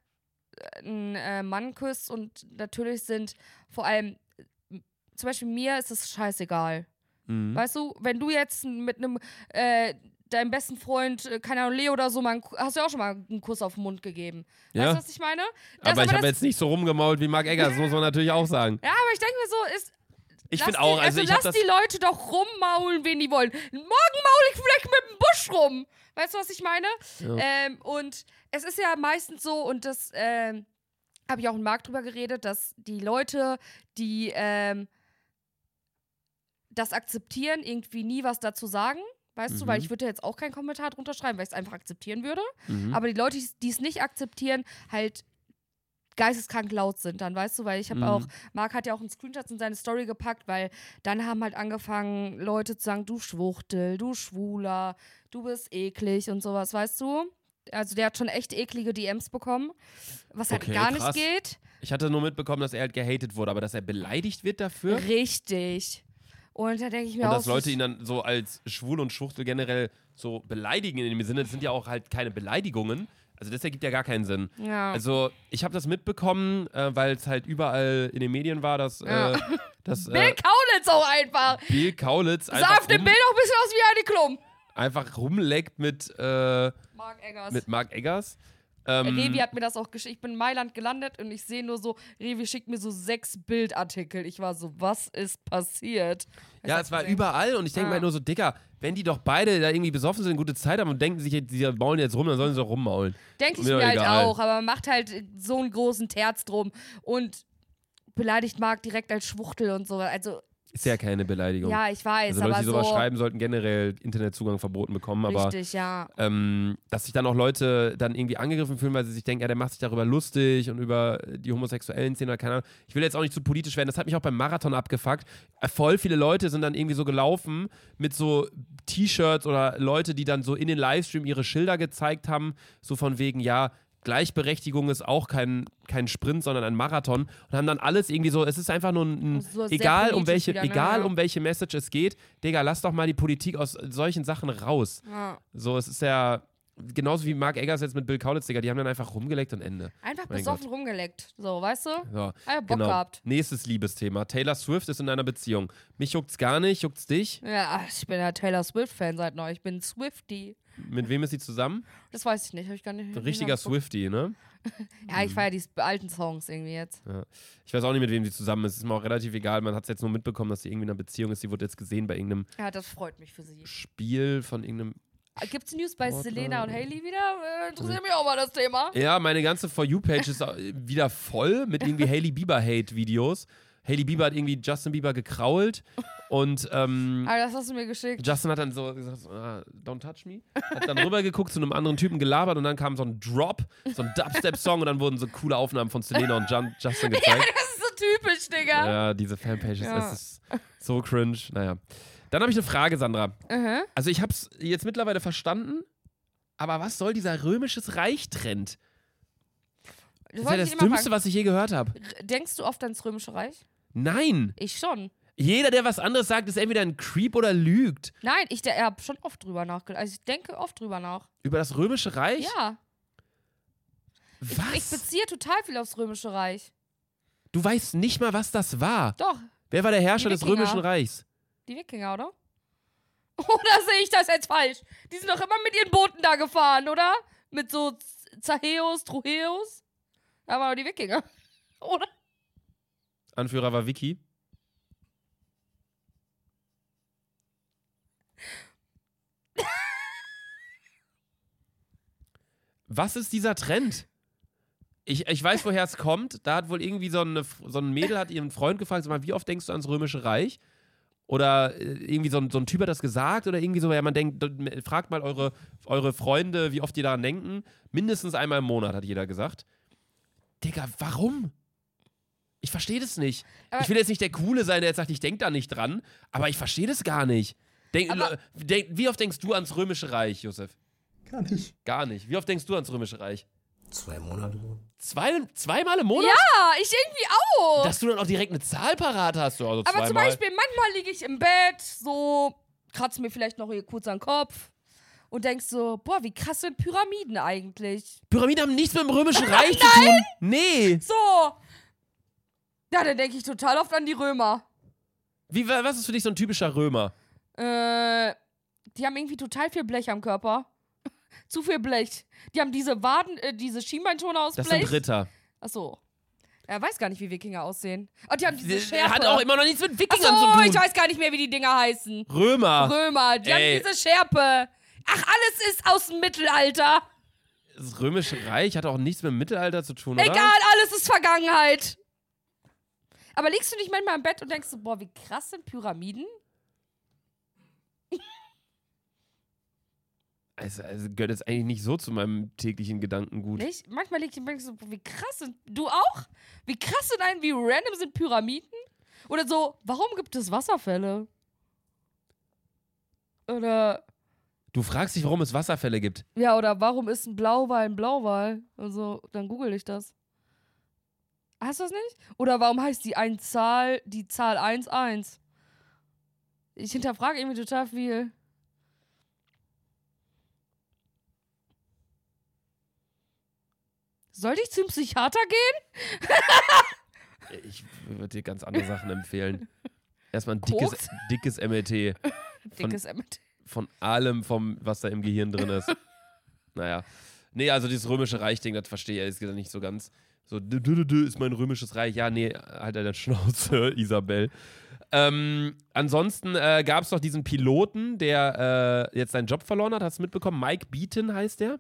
einen äh, Mann küsst. Und natürlich sind vor allem, äh, zum Beispiel mir ist es scheißegal. Mhm. Weißt du, wenn du jetzt mit einem, äh, deinem besten Freund, äh, keine Ahnung, Leo oder so, mal einen, hast du ja auch schon mal einen Kuss auf den Mund gegeben. Ja. Weißt du, was ich meine? Das aber ich habe jetzt nicht so rumgemault wie Mark Eggers, muss man natürlich auch sagen. Ja, aber ich denke mir so, ist. Ich finde auch, also, also lass die Leute doch rummaulen, wen die wollen. Morgen maul ich vielleicht mit dem Busch rum. Weißt du, was ich meine? Ja. Ähm, und es ist ja meistens so, und das ähm, habe ich auch mit Marc drüber geredet, dass die Leute, die ähm, das akzeptieren, irgendwie nie was dazu sagen. Weißt du, weil Mhm. ich würde jetzt auch keinen Kommentar drunter schreiben, weil ich es einfach akzeptieren würde. Mhm. Aber die Leute, die es nicht akzeptieren, halt geisteskrank laut sind dann, weißt du, weil ich habe Mhm. auch, Marc hat ja auch einen Screenshot in seine Story gepackt, weil dann haben halt angefangen, Leute zu sagen, du Schwuchtel, du Schwuler, du bist eklig und sowas, weißt du? Also der hat schon echt eklige DMs bekommen, was halt Okay, gar krass. nicht geht. Ich hatte nur mitbekommen, dass er halt gehatet wurde, aber dass er beleidigt wird dafür. Richtig. Und da denke ich mir Und auch, dass Leute ihn dann so als schwul und Schwuchtel generell so beleidigen in dem Sinne, das sind ja auch halt keine Beleidigungen. Also das ergibt ja gar keinen Sinn. ja. Also ich habe das mitbekommen, äh, weil es halt überall in den Medien war, dass, Ja. äh, dass Bill äh, Kaulitz auch einfach. Bill Kaulitz Sah einfach, auf dem Bild auch ein bisschen aus wie Heidi Klum. einfach rumleckt mit, äh, Marc Eggers. mit Mark Eggers. Ähm, Revi hat mir das auch geschickt. Ich bin in Mailand gelandet und ich sehe nur so, Revi schickt mir so sechs Bildartikel. Ich war so, was ist passiert? Ich ja, es war überall und ich denke Ah. mir halt nur so, Dicker, wenn die doch beide da irgendwie besoffen sind, gute Zeit haben und denken sich, die maulen jetzt rum, dann sollen sie doch rummaulen. Denke ich Mir mir halt egal. auch, aber man macht halt so einen großen Terz drum und beleidigt Marc direkt als Schwuchtel und so. Also, Ist ja keine Beleidigung. ja, ich weiß, also Leute, aber die sowas so. schreiben, sollten generell Internetzugang verboten bekommen, aber Richtig, ja. ähm, dass sich dann auch Leute dann irgendwie angegriffen fühlen, weil sie sich denken, ja, der macht sich darüber lustig und über die homosexuellen Szene oder keine Ahnung. Ich will jetzt auch nicht zu politisch werden, das hat mich auch beim Marathon abgefuckt. Äh, Voll viele Leute sind dann irgendwie so gelaufen mit so T-Shirts oder Leute, die dann so in den Livestream ihre Schilder gezeigt haben, so von wegen, ja, Gleichberechtigung ist auch kein, kein Sprint, sondern ein Marathon und haben dann alles irgendwie so, es ist einfach nur ein, ein So egal um welche, wieder, ne? egal Ja. um welche Message es geht, Digga, lass doch mal die Politik aus solchen Sachen raus. ja. So, es ist ja genauso wie Mark Eggers jetzt mit Bill Kaulitz, Digga, die haben dann einfach rumgeleckt und Ende. Einfach Mein besoffen rumgeleckt. So, weißt du? So, Ah, Bock genau. gehabt. Nächstes Liebesthema. Taylor Swift ist in einer Beziehung. Mich juckt's gar nicht, juckt's dich? Ja, ich bin ja Taylor Swift-Fan seit neu. Ich bin Swifty. Mit wem ist sie zusammen? Das weiß ich nicht. Hab ich gar nicht. Ein richtiger. Swifty, ne? Ja, ich feiere die alten Songs irgendwie jetzt. Ich weiß auch nicht, mit wem sie zusammen ist. Ist mir auch relativ egal. Man hat es jetzt nur mitbekommen, dass sie irgendwie in einer Beziehung ist. Sie wurde jetzt gesehen bei irgendeinem Ja, das freut mich für sie. Spiel von irgendeinem. Gibt's News bei Sportler. Selena und Haley wieder? Äh, interessiert mich auch mal das Thema. Ja, meine ganze For You-Page ist äh, wieder voll mit irgendwie Hailey Bieber-Hate-Videos. Hailey Bieber hat irgendwie Justin Bieber gekrault und ähm, Aber das hast du mir geschickt. Justin hat dann so gesagt, so, ah, don't touch me. Hat dann rübergeguckt zu einem anderen Typen gelabert und dann kam so ein Drop, so ein Dubstep-Song und dann wurden so coole Aufnahmen von Selena und Jun Justin gezeigt. Das ist so typisch, Digga. Ja, diese Fanpages, Ja. das ist so cringe. Naja. Dann habe ich eine Frage, Sandra. Mhm. Also ich habe es jetzt mittlerweile verstanden, aber was soll dieser römisches Reich-Trend? Das Das ist ja das Dümmste, was ich je gehört habe. Denkst du oft ans Römische Reich? Nein, Ich schon. Jeder, der was anderes sagt, ist entweder ein Creep oder lügt. Nein, ich habe schon oft drüber nachgedacht. Also ich denke oft drüber nach. Über das Römische Reich? Ja. Ich, Was? ich beziehe total viel aufs Römische Reich. du weißt nicht mal, was das war. Doch, Wer war der Herrscher des. Römischen Reichs? die Wikinger, oder? Oder sehe ich das jetzt falsch? Die sind doch immer mit ihren Booten da gefahren, oder? Mit so Zaheus, Truheus. Da waren doch die Wikinger. Oder? Anführer war Vicky. Was ist dieser Trend? Ich, ich weiß, woher es kommt. Da hat wohl irgendwie so, eine, so ein Mädel hat ihren Freund gefragt, sag mal, wie oft denkst du ans Römische Reich? Oder äh, irgendwie so ein, so ein Typ hat das gesagt oder irgendwie so, ja, man denkt, fragt mal eure, eure Freunde, wie oft die daran denken. Mindestens einmal im Monat, hat jeder gesagt. Digga, warum? Ich verstehe das nicht. Aber- ich will jetzt nicht der Coole sein, der jetzt sagt, ich denke da nicht dran, aber ich verstehe das gar nicht. Denk, denk, wie oft denkst du ans Römische Reich, Josef? Gar nicht. Gar nicht. Wie oft denkst du ans Römische Reich? Zwei Monate. Zwei, zweimal im Monat? Ja, ich irgendwie auch. Dass du dann auch direkt eine Zahl parat hast. So, also Aber zum. Beispiel, manchmal liege ich im Bett, so, kratze mir vielleicht noch hier kurz an den Kopf und denkst so, boah, wie krass sind Pyramiden eigentlich? Pyramiden haben nichts mit dem Römischen Reich zu tun. Nee. So. Ja, dann denke ich total oft an die Römer. Wie, wa- was ist für dich so ein typischer Römer? Äh, die haben irgendwie total viel Blech am Körper. Zu viel Blech. Die haben diese Waden, äh, diese Schienbeinschoner aus Das Blech. sind Ritter. Achso. Er weiß gar nicht, wie Wikinger aussehen. Oh, die haben diese Schärpe. hat auch immer noch nichts mit Achso, Wikingern zu tun. ich weiß gar nicht mehr, wie die Dinger heißen. Römer. Römer, die Ey. haben diese Schärpe. Ach, alles ist aus dem Mittelalter. Das Römische Reich hat auch nichts mit dem Mittelalter zu tun, oder? Egal, alles ist Vergangenheit. Aber liegst du nicht manchmal im Bett und denkst so, boah, wie krass sind Pyramiden? Also, also gehört jetzt eigentlich nicht so zu meinem täglichen Gedankengut. Nicht? Manchmal lieg ich und so, wie krass sind. Du auch? Wie krass sind ein, wie random sind Pyramiden? Oder so, warum gibt es Wasserfälle? Oder, Du fragst dich, warum es Wasserfälle gibt. ja, oder warum ist ein Blauwal ein Blauwal? Also, dann google ich das. Hast du das nicht? Oder warum heißt die ein Zahl, die Zahl 1, 1? Ich hinterfrage irgendwie total viel. Sollte ich zum Psychiater gehen? Ich würde dir ganz andere Sachen empfehlen. Erstmal ein dickes, dickes MLT. Von- Dickes MT. Von allem, vom, was da im Gehirn drin ist. naja. Nee, also dieses römische Reich-Ding, das verstehe ich ehrlich gesagt nicht so ganz. So, dü, dü, dü, ist mein römisches Reich. Ja, nee, halt deine Schnauze, Isabel. Ähm, ansonsten äh, gab es noch diesen Piloten, der äh, jetzt seinen Job verloren hat. Hast du mitbekommen? Mike Beaton heißt der.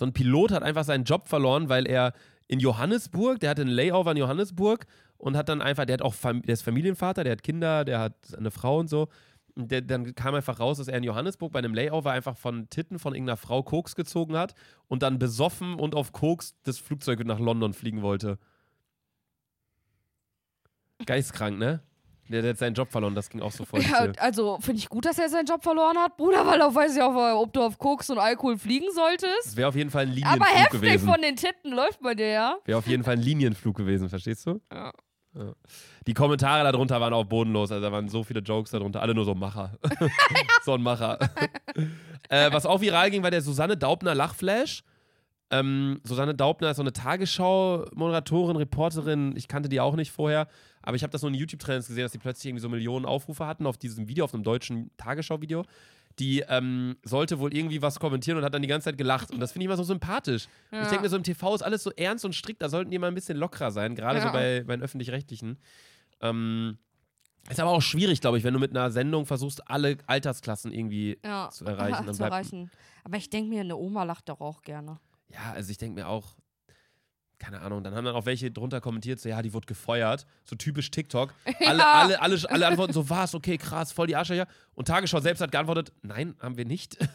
So ein Pilot hat einfach seinen Job verloren, weil er in Johannesburg, der hatte einen Layover in Johannesburg und hat dann einfach, der hat auch, der ist Familienvater, der hat Kinder, der hat eine Frau und so. Und der, dann kam einfach raus, dass er in Johannesburg bei einem Layover einfach von Titten von irgendeiner Frau Koks gezogen hat und dann besoffen und auf Koks das Flugzeug nach London fliegen wollte. Geistkrank, ne? Der, der hat seinen Job verloren, das ging auch so voll. Ja, also finde ich gut, dass er seinen Job verloren hat, Bruder, weil auch weiß ich auch, ob du auf Koks und Alkohol fliegen solltest. Das wäre auf jeden Fall ein Aber Linienflug heftig gewesen. von den Titten läuft bei dir, ja? Wäre auf jeden Fall ein Linienflug gewesen, verstehst du? Ja. Ja. Die Kommentare darunter waren auch bodenlos, also da waren so viele Jokes darunter, alle nur so Macher. so ein Macher. äh, was auch viral ging, war der Susanne Daubner Lachflash. Ähm, Susanne Daubner ist so eine Tagesschau-Moderatorin, Reporterin. Ich kannte die auch nicht vorher, aber ich habe das nur in YouTube-Trends gesehen, dass die plötzlich irgendwie so Millionen Aufrufe hatten auf diesem Video, auf einem deutschen Tagesschau-Video. Die ähm, sollte wohl irgendwie was kommentieren und hat dann die ganze Zeit gelacht. Und das finde ich immer so sympathisch. Und Ich Ja. denke mir, so im TV ist alles so ernst und strikt, da sollten die mal ein bisschen lockerer sein, gerade so Ja. bei, bei den Öffentlich-Rechtlichen. Ähm, ist aber auch schwierig, glaube ich, wenn du mit einer Sendung versuchst, alle Altersklassen irgendwie Ja, zu erreichen. Dann zu erreichen. Aber ich denke mir, eine Oma lacht doch auch gerne. Ja, also ich denke mir auch, keine Ahnung, dann haben dann auch welche drunter kommentiert, so ja, die wurde gefeuert, so typisch TikTok. Alle, Ja. alle, alle, alle antworten so, was, okay, krass, voll die Arschlöcher. Und Tagesschau selbst hat geantwortet, nein, haben wir nicht.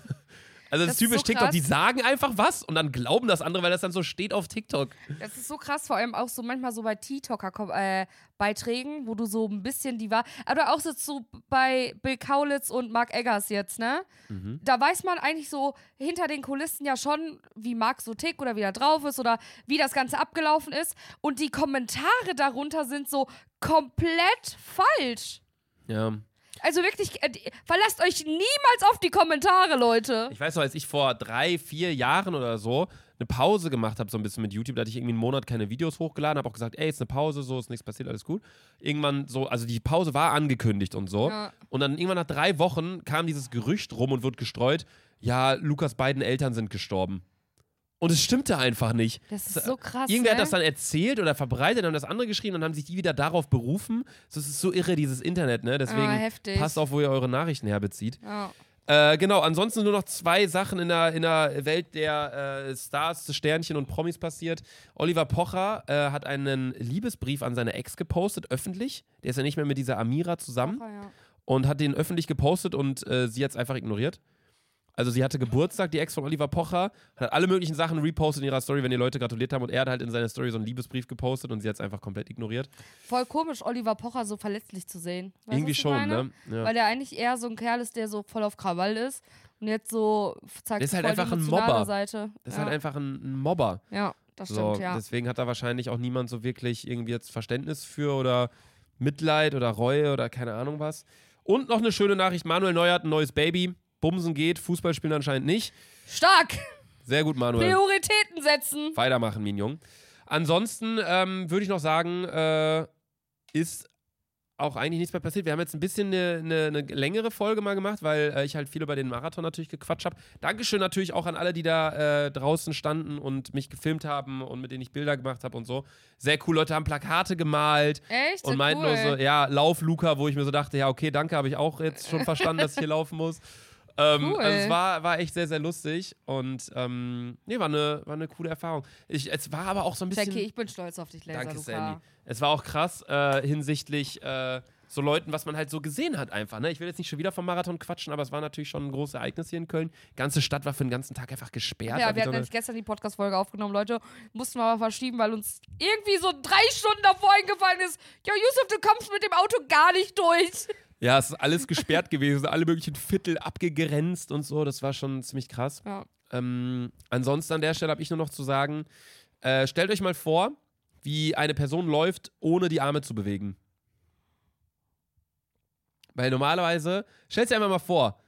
Also das, Das ist typisch so TikTok. Die sagen einfach was und dann glauben das andere, weil das dann so steht auf TikTok. Das ist so krass, vor allem auch so manchmal so bei TikToker-Beiträgen, wo du so ein bisschen die war. Aber auch so, so bei Bill Kaulitz und Mark Eggers jetzt, ne? Mhm. Da weiß man eigentlich so hinter den Kulissen ja schon, wie Mark so tickt oder wie er drauf ist oder wie das Ganze abgelaufen ist. Und die Kommentare darunter sind so komplett falsch. Ja. Also wirklich, äh, verlasst euch niemals auf die Kommentare, Leute. Ich weiß noch, als ich vor drei, vier Jahren oder so eine Pause gemacht habe, so ein bisschen mit YouTube, da hatte ich irgendwie einen Monat keine Videos hochgeladen, habe auch gesagt, ey, ist eine Pause, so ist nichts passiert, alles gut. Irgendwann so, also die Pause war angekündigt und so. Ja. Und dann irgendwann nach drei Wochen kam dieses Gerücht rum und wird gestreut, ja, Lukas beiden Eltern sind gestorben. Und es stimmte einfach nicht. Das ist so krass. Irgendwer hat ne? das dann erzählt oder verbreitet, dann haben das andere geschrieben und dann haben sich die wieder darauf berufen. Das ist so irre, dieses Internet, ne? Deswegen Ah, heftig. passt auf, wo ihr eure Nachrichten herbezieht. Ja. Äh, genau, ansonsten nur noch zwei Sachen in der, in der Welt der äh, Stars, Sternchen und Promis passiert. Oliver Pocher äh, hat einen Liebesbrief an seine Ex gepostet, öffentlich. Der ist ja nicht mehr mit dieser Amira zusammen Ach, ja. und hat den öffentlich gepostet und äh, sie hat es einfach ignoriert. Also sie hatte Geburtstag, die Ex von Oliver Pocher, hat alle möglichen Sachen repostet in ihrer Story, wenn die Leute gratuliert haben und er hat halt in seiner Story so einen Liebesbrief gepostet und sie hat es einfach komplett ignoriert. Voll komisch, Oliver Pocher so verletzlich zu sehen. Weißt Irgendwie schon, meine? ne? Ja. Weil der eigentlich eher so ein Kerl ist, der so voll auf Krawall ist und jetzt so zeigt Der ist halt einfach ein Mobber. Seite. Das ist ja. halt einfach ein, Mobber. Ja, das So, stimmt, ja. Deswegen hat da wahrscheinlich auch niemand so wirklich irgendwie jetzt Verständnis für oder Mitleid oder Reue oder keine Ahnung was. Und noch eine schöne Nachricht: Manuel Neuer hat ein neues Baby. Bumsen geht, Fußball spielen anscheinend nicht. Stark! Sehr gut, Manuel. Prioritäten setzen. Weitermachen, Mignon. Ansonsten ähm, würde ich noch sagen, äh, ist auch eigentlich nichts mehr passiert. Wir haben jetzt ein bisschen eine, eine, eine längere Folge mal gemacht, weil äh, ich halt viel über den Marathon natürlich gequatscht habe. Dankeschön natürlich auch an alle, die da äh, draußen standen und mich gefilmt haben und mit denen ich Bilder gemacht habe und so. Sehr cool, Leute haben Plakate gemalt Echt? und meinten cool. nur so, ja, lauf Luca, wo ich mir so dachte, ja, okay, danke, habe ich auch jetzt schon verstanden, dass ich hier laufen muss. Ähm, Cool. Also es war, war echt sehr, sehr lustig und ähm, nee, war eine, war eine coole Erfahrung. Ich, es war aber auch so ein bisschen. Jackie, ich bin stolz auf dich, Laser Danke, Luca. Sandy. Es war auch krass äh, hinsichtlich äh, so Leuten, was man halt so gesehen hat einfach. Ne? Ich will jetzt nicht schon wieder vom Marathon quatschen, aber es war natürlich schon ein großes Ereignis hier in Köln. Die ganze Stadt war für den ganzen Tag einfach gesperrt. Ja, wir so hatten eine- nämlich gestern die Podcast-Folge aufgenommen, Leute. Mussten wir aber verschieben, weil uns irgendwie so drei Stunden davor eingefallen ist: Ja, Yusuf, du kommst mit dem Auto gar nicht durch. Ja, es ist alles gesperrt gewesen, alle möglichen Viertel abgegrenzt und so. Das war schon ziemlich krass. Ja. Ähm, ansonsten an der Stelle habe ich nur noch zu sagen: äh, Stellt euch mal vor, wie eine Person läuft, ohne die Arme zu bewegen. Weil normalerweise, stellt dir einfach mal vor,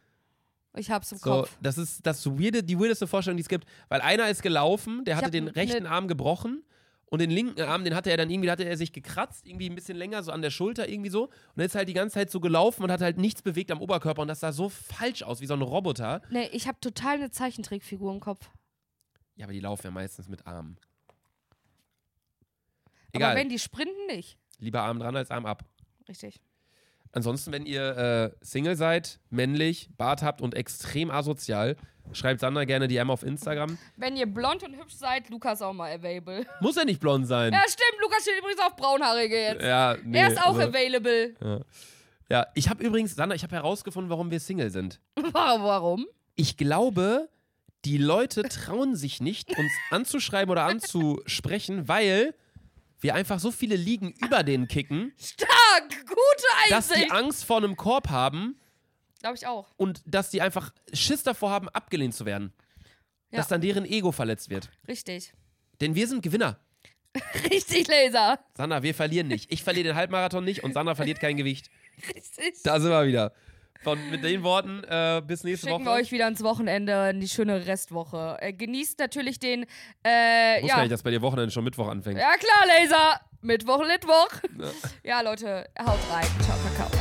Ich hab's im So, Kopf. das ist das weirde, die weirdeste Vorstellung, die es gibt. Weil einer ist gelaufen, der Ich hatte den ne- rechten Arm gebrochen und den linken Arm, den hatte er dann irgendwie, da hatte er sich gekratzt, irgendwie ein bisschen länger, so an der Schulter irgendwie so. Und er ist halt die ganze Zeit so gelaufen und hat halt nichts bewegt am Oberkörper und das sah so falsch aus, wie so ein Roboter. Nee, ich hab total eine Zeichentrickfigur im Kopf. Ja, aber die laufen ja meistens mit Armen. Aber Egal, wenn die sprinten, nicht. lieber Arm dran als Arm ab. Richtig. Ansonsten, wenn ihr äh, Single seid, männlich, Bart habt und extrem asozial, schreibt Sandra gerne DM auf Instagram. Wenn ihr blond und hübsch seid, Lukas auch mal available. Muss ja nicht blond sein. Ja, stimmt, Lukas steht übrigens auf Braunhaarige jetzt. Ja, nee, er ist auch also- available. Ja, ich habe übrigens, Sandra, ich habe herausgefunden, warum wir Single sind. Warum? Ich glaube, die Leute trauen sich nicht, uns anzuschreiben oder anzusprechen, weil wir einfach so viele Ligen über denen kicken, Stark! Gute dass die Einsicht! Angst vor einem Korb haben Glaube ich auch. und dass die einfach Schiss davor haben, abgelehnt zu werden. Ja. Dass dann deren Ego verletzt wird. Richtig. Denn wir sind Gewinner. Richtig, Laser. Sandra, wir verlieren nicht. Ich verliere den Halbmarathon nicht und Sandra verliert kein Gewicht. Richtig. Da sind wir wieder. Von, mit den Worten, äh, bis nächste Schicken Woche. wir euch wieder ins Wochenende, in die schöne Restwoche. Äh, genießt natürlich den, äh, Ich wusste ja. gar nicht, dass bei dir Wochenende schon Mittwoch anfängt. Ja klar, Laser. Mittwoch, Mittwoch. Ja, Leute, haut rein. Ciao, Kakao.